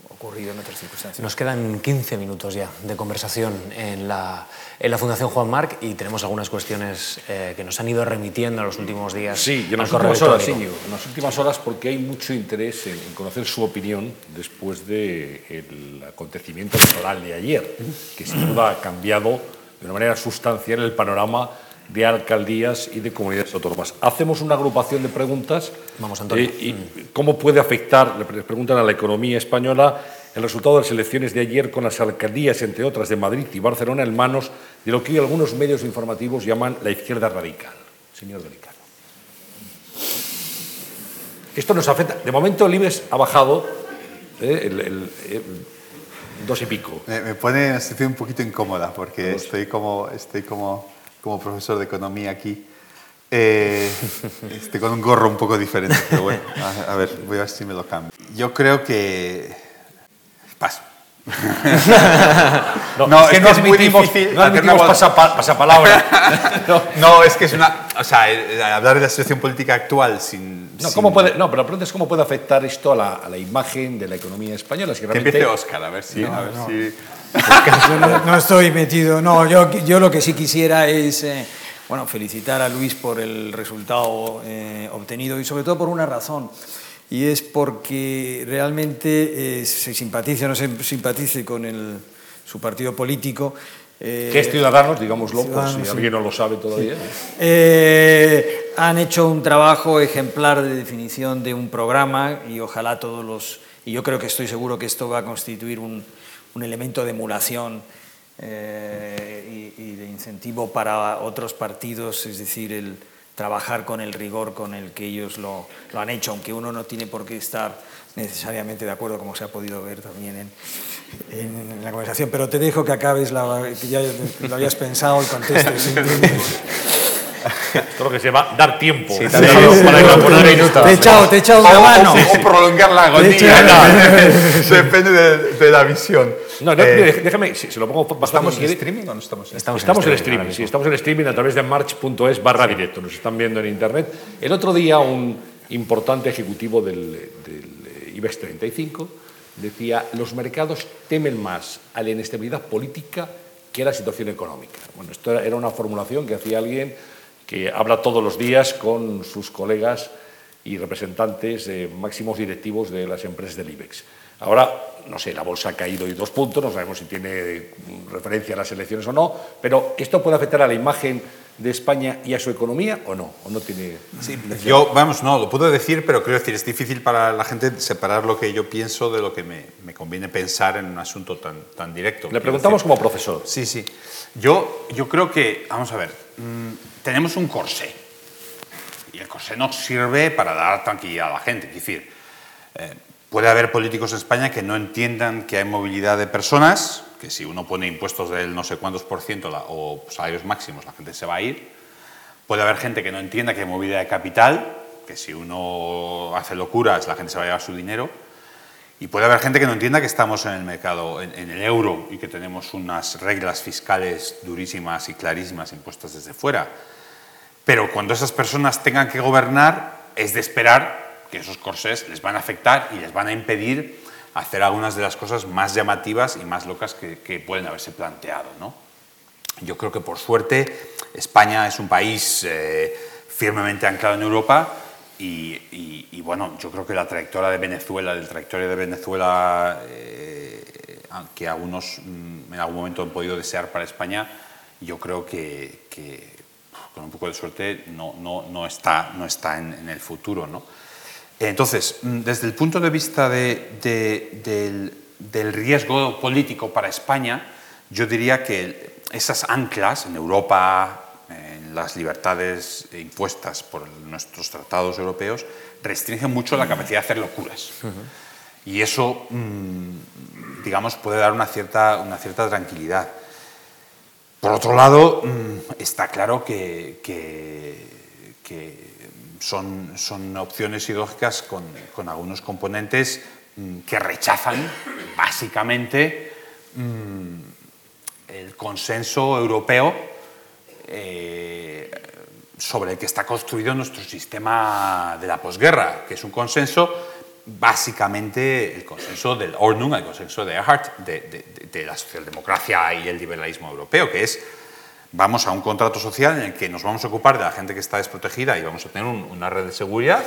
ocurrido en otras circunstancias. Nos quedan 15 minutos ya de conversación en la, en la Fundación Juan Marc y tenemos algunas cuestiones eh, que nos han ido remitiendo en los últimos días. Sí, en las últimas horas, en las últimas horas porque hay mucho interés en, conocer su opinión después del acontecimiento electoral de ayer, que sin duda ha cambiado de una manera sustancial el panorama de alcaldías y de comunidades autónomas. Hacemos una agrupación de preguntas. Vamos, Antonio. Eh, y ¿Cómo puede afectar, le preguntan a la economía española, el resultado de las elecciones de ayer con las alcaldías, entre otras, de Madrid y Barcelona, en manos de lo que hoy algunos medios informativos llaman la izquierda radical? Señor Delicado. Esto nos afecta. De momento el IBEX ha bajado eh, el, dos y pico. Me, pone una situación un poquito incómoda porque estoy como, estoy como como profesor de economía aquí, eh, este, con un gorro un poco diferente, pero bueno, a, ver, voy a ver si me lo cambio. Yo creo que... Paso. no, es que no muy difícil. No admitimos pasapalabra. no. no, es que es una. O sea, hablar de la situación política actual sin. No, ¿cómo puede, no pero la pregunta es cómo puede afectar esto a la, a la imagen de la economía española. Si. Que empiece Oscar, a ver si. a ver si no, estoy metido, no, yo, yo lo que sí quisiera es eh, bueno, felicitar a Luis por el resultado eh, obtenido y sobre todo por una razón, y es porque realmente eh, se simpatice o no se simpatice con el, su partido político. Que es Ciudadanos, digámoslo, por si alguien no lo sabe todavía. han hecho un trabajo ejemplar de definición de un programa y ojalá todos los... Y yo creo que estoy seguro que esto va a constituir un, un elemento de emulación eh, y, de incentivo para otros partidos, es decir, el trabajar con el rigor con el que ellos lo, han hecho, aunque uno no tiene por qué estar necesariamente de acuerdo, como se ha podido ver también en, la conversación. Pero te dejo que acabes, la, que ya lo habías pensado y contestes. Esto lo que se llama dar tiempo sí, para evaporar minutos. Te he echado, te he echado una mano. O, prolongar la agonía. Depende de, la visión. No, eh, déjame, si, se lo pongo bastante. ¿Estamos en streaming o no estamos en Estamos, estamos en streaming, sí, estamos en streaming a través de march.es barra directo. Nos están viendo en internet. El otro día un importante ejecutivo del, del IBEX 35 decía los mercados temen más a la inestabilidad política que a la situación económica. Bueno, esto era una formulación que hacía alguien que habla todos los días con sus colegas y representantes máximos directivos de las empresas del IBEX. Ahora, no sé, la bolsa ha caído y dos puntos, no sabemos si tiene referencia a las elecciones o no, pero ¿esto puede afectar a la imagen de España y a su economía o no? ¿O no tiene sí, yo, vamos, no, lo puedo decir, pero quiero decir, es difícil para la gente separar lo que yo pienso de lo que me, me conviene pensar en un asunto tan, tan directo. Le preguntamos como profesor. Sí, sí. Yo, yo creo que, vamos a ver, mm, tenemos un corsé. Y el corsé no sirve para dar tranquilidad a la gente. Es decir, eh, puede haber políticos en España que no entiendan que hay movilidad de personas, que si uno pone impuestos del no sé cuántos por ciento o salarios máximos, la gente se va a ir. Puede haber gente que no entienda que hay movilidad de capital, que si uno hace locuras, la gente se va a llevar su dinero. Y puede haber gente que no entienda que estamos en el mercado, en, el euro, y que tenemos unas reglas fiscales durísimas y clarísimas impuestas desde fuera. Pero cuando esas personas tengan que gobernar, es de esperar que esos corsés les van a afectar y les van a impedir hacer algunas de las cosas más llamativas y más locas que, pueden haberse planteado. ¿no? Yo creo que por suerte España es un país eh, firmemente anclado en Europa y, bueno, yo creo que la trayectoria de Venezuela, del trayectoria de Venezuela, eh, que algunos mm, en algún momento han podido desear para España, yo creo que, con un poco de suerte no, no, no está, no está en, el futuro. ¿no? Entonces, mm, desde el punto de vista de, del, del riesgo político para España, yo diría que esas anclas en Europa, las libertades impuestas por nuestros tratados europeos restringen mucho la capacidad de hacer locuras. Y eso, mm, digamos, puede dar una cierta, una cierta tranquilidad. Por otro lado, mm, está claro que, son, son, opciones ideológicas con, con algunos componentes mm, que rechazan básicamente el consenso europeo eh, sobre el que está construido nuestro sistema de la posguerra, que es un consenso, básicamente el consenso del Ordnung, el consenso de Erhard, de, la socialdemocracia y el liberalismo europeo, que es vamos a un contrato social en el que nos vamos a ocupar de la gente que está desprotegida y vamos a tener una red de seguridad,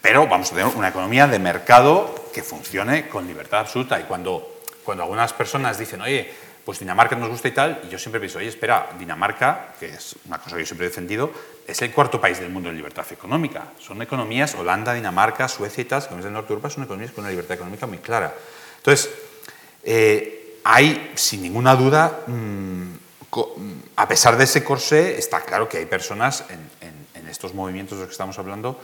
pero vamos a tener una economía de mercado que funcione con libertad absoluta. Y cuando, cuando algunas personas dicen, oye, pues Dinamarca nos gusta y tal, y yo siempre pienso, oye, espera, Dinamarca, que es una cosa que yo siempre he defendido, es el cuarto país del mundo en libertad económica. Son economías, Holanda, Dinamarca, Suecia y tal, que del norte de Europa, son economías con una libertad económica muy clara. Entonces, eh, hay, sin ninguna duda, mm, a pesar de ese corsé, está claro que hay personas en, estos movimientos de los que estamos hablando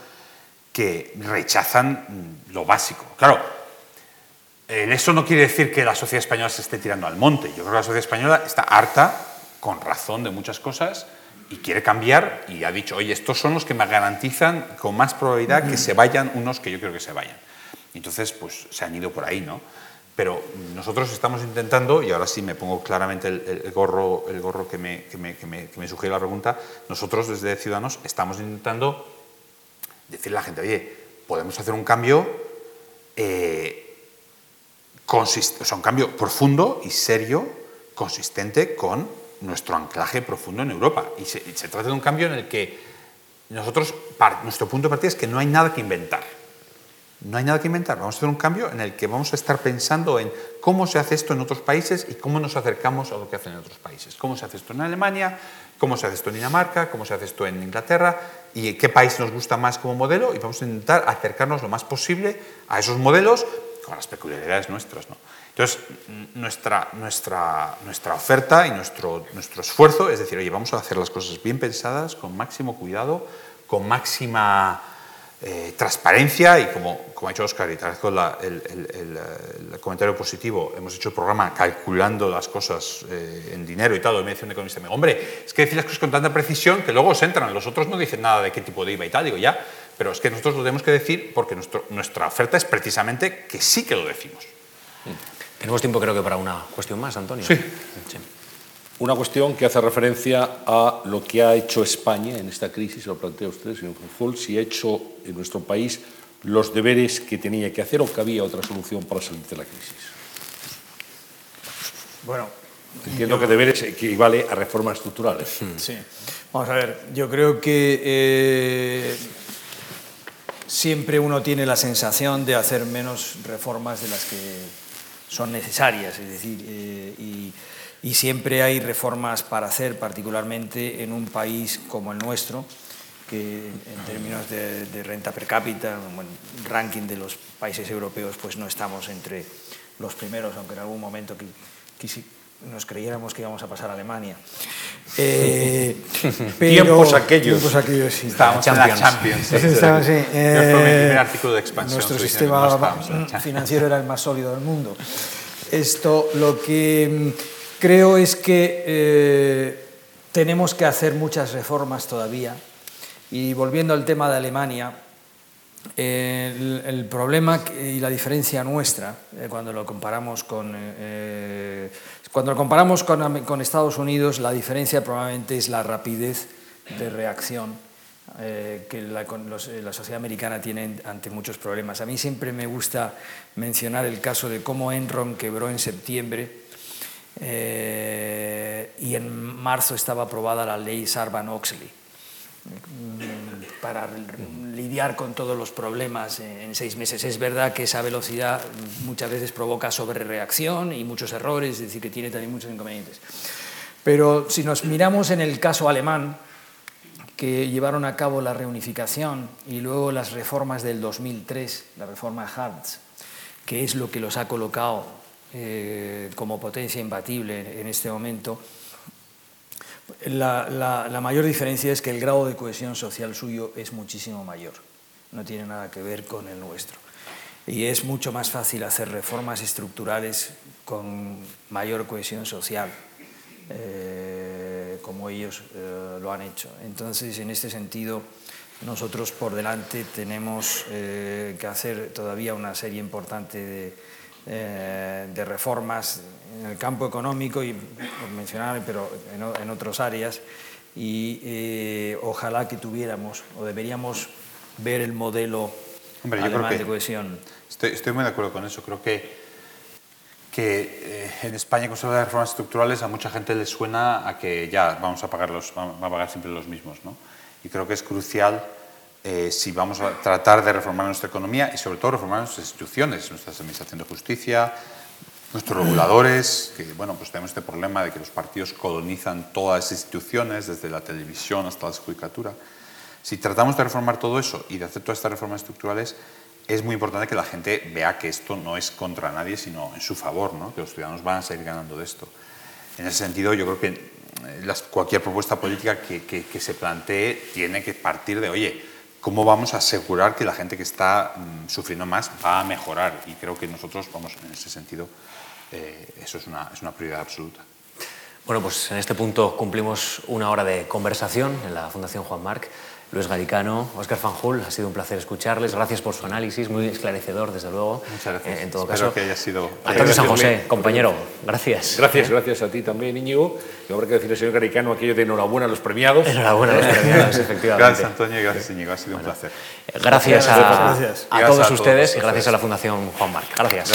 que rechazan mm, lo básico. Claro, eso no quiere decir que la sociedad española se esté tirando al monte. Yo creo que la sociedad española está harta, con razón, de muchas cosas y quiere cambiar y ha dicho, oye, estos son los que me garantizan con más probabilidad que se vayan unos que yo creo que se vayan. Entonces, pues se han ido por ahí, ¿no? Pero nosotros estamos intentando, y ahora sí me pongo claramente el, gorro, el gorro que me, que, me, que, me, sugiere la pregunta, nosotros desde Ciudadanos estamos intentando decirle a la gente, oye, podemos hacer un cambio eh, consiste, o un cambio profundo y serio, consistente con nuestro anclaje profundo en Europa. Y se, trata de un cambio en el que nosotros, nuestro punto de partida es que no hay nada que inventar. No hay nada que inventar. Vamos a hacer un cambio en el que vamos a estar pensando en cómo se hace esto en otros países y cómo nos acercamos a lo que hacen en otros países. Cómo se hace esto en Alemania, cómo se hace esto en Dinamarca, cómo se hace esto en Inglaterra y qué país nos gusta más como modelo y vamos a intentar acercarnos lo más posible a esos modelos con las peculiaridades nuestras. Entonces, nuestra, nuestra, nuestra oferta y nuestro, nuestro esfuerzo es decir, oye, vamos a hacer las cosas bien pensadas, con máximo cuidado, con máxima eh, transparencia y como, como ha hecho Oscar y te agradezco el, el, comentario positivo, hemos hecho el programa calculando las cosas eh, en dinero y tal, y me decía un economista, hombre, es que decís las cosas con tanta precisión que luego se entran, los otros no dicen nada de qué tipo de IVA y tal, digo, ya, pero es que nosotros lo tenemos que decir porque nuestro, nuestra oferta es precisamente que sí que lo decimos. Tenemos tiempo creo que para una cuestión más, Antonio. Sí. Una cuestión que hace referencia a lo que ha hecho España en esta crisis, lo plantea usted, señor Fujol, si ha hecho en nuestro país los deberes que tenía que hacer o que había otra solución para salir de la crisis. Bueno, Entiendo que deberes equivale a reformas estructurales. Sí. Vamos a ver, yo creo que eh, siempre uno tiene la sensación de hacer menos reformas de las que son necesarias, es decir, eh, y, siempre hay reformas para hacer, particularmente en un país como el nuestro, que en términos de, renta per cápita, ranking de los países europeos, pues no estamos entre los primeros, aunque en algún momento nos creyéramos que íbamos a pasar a Alemania. Eh, tiempos aquellos. Tiempos aquellos, sí. Estábamos en la Champions. Sí, estábamos, sí. Eh, artículo de expansión. Nuestro sistema financiero era el más sólido del mundo. Esto lo que mm, creo es que eh, tenemos que hacer muchas reformas todavía. Y volviendo al tema de Alemania, el, el, problema y la diferencia nuestra, eh, cuando lo comparamos con, eh, cuando lo comparamos con, Estados Unidos, la diferencia probablemente es la rapidez de reacción eh, que la, los, la, sociedad americana tiene ante muchos problemas. A mí siempre me gusta mencionar el caso de cómo Enron quebró en septiembre y en marzo estaba aprobada la ley Sarban-Oxley para lidiar con todos los problemas en seis meses. Es verdad que esa velocidad muchas veces provoca sobrereacción y muchos errores, es decir, que tiene también muchos inconvenientes. Pero si nos miramos en el caso alemán, que llevaron a cabo la reunificación y luego las reformas del 2003, la reforma Hartz, que es lo que los ha colocado eh, como potencia imbatible en este momento, la, mayor diferencia es que el grado de cohesión social suyo es muchísimo mayor, no tiene nada que ver con el nuestro. Y es mucho más fácil hacer reformas estructurales con mayor cohesión social, eh, como ellos eh, lo han hecho. Entonces, en este sentido, nosotros por delante tenemos eh, que hacer todavía una serie importante de, de reformas en el campo económico, y por mencionar, pero en, en otras áreas, y eh, ojalá que tuviéramos o deberíamos ver el modelo Hombre, alemán de cohesión. Estoy, estoy, muy de acuerdo con eso. Creo que, que eh, en España con las reformas estructurales a mucha gente le suena a que ya vamos a pagar, los, vamos a pagar siempre los mismos. ¿no? Y creo que es crucial eh, si vamos a tratar de reformar nuestra economía y sobre todo reformar nuestras instituciones, nuestra administración de justicia, nuestros reguladores, que bueno, pues tenemos este problema de que los partidos colonizan todas las instituciones, desde la televisión hasta la judicatura. Si tratamos de reformar todo eso y de hacer todas estas reformas estructurales, es muy importante que la gente vea que esto no es contra nadie, sino en su favor, ¿no? que los ciudadanos van a seguir ganando de esto. En ese sentido, yo creo que eh, cualquier propuesta política que, que, se plantee tiene que partir de, oye, ¿cómo vamos a asegurar que la gente que está mm, sufriendo más va a mejorar? Y creo que nosotros vamos en ese sentido eh, eso es una, es una prioridad absoluta. Bueno, pues en este punto cumplimos una hora de conversación en la Fundación Juan Marc. Luis Garicano, Oscar Fanjul, ha sido un placer escucharles. Gracias por su análisis, muy esclarecedor, desde luego. Muchas gracias. en todo Espero caso, que haya sido. Antonio San José, compañero, gracias. Gracias, gracias a ti también, Íñigo. Y habrá que decirle, señor Garicano, aquello de enhorabuena a los premiados. Enhorabuena a los premiados, efectivamente. Gracias, Antonio, y gracias, Íñigo. Ha sido un placer. Gracias, a, a, todos ustedes y gracias a la Fundación Juan Marc. gracias.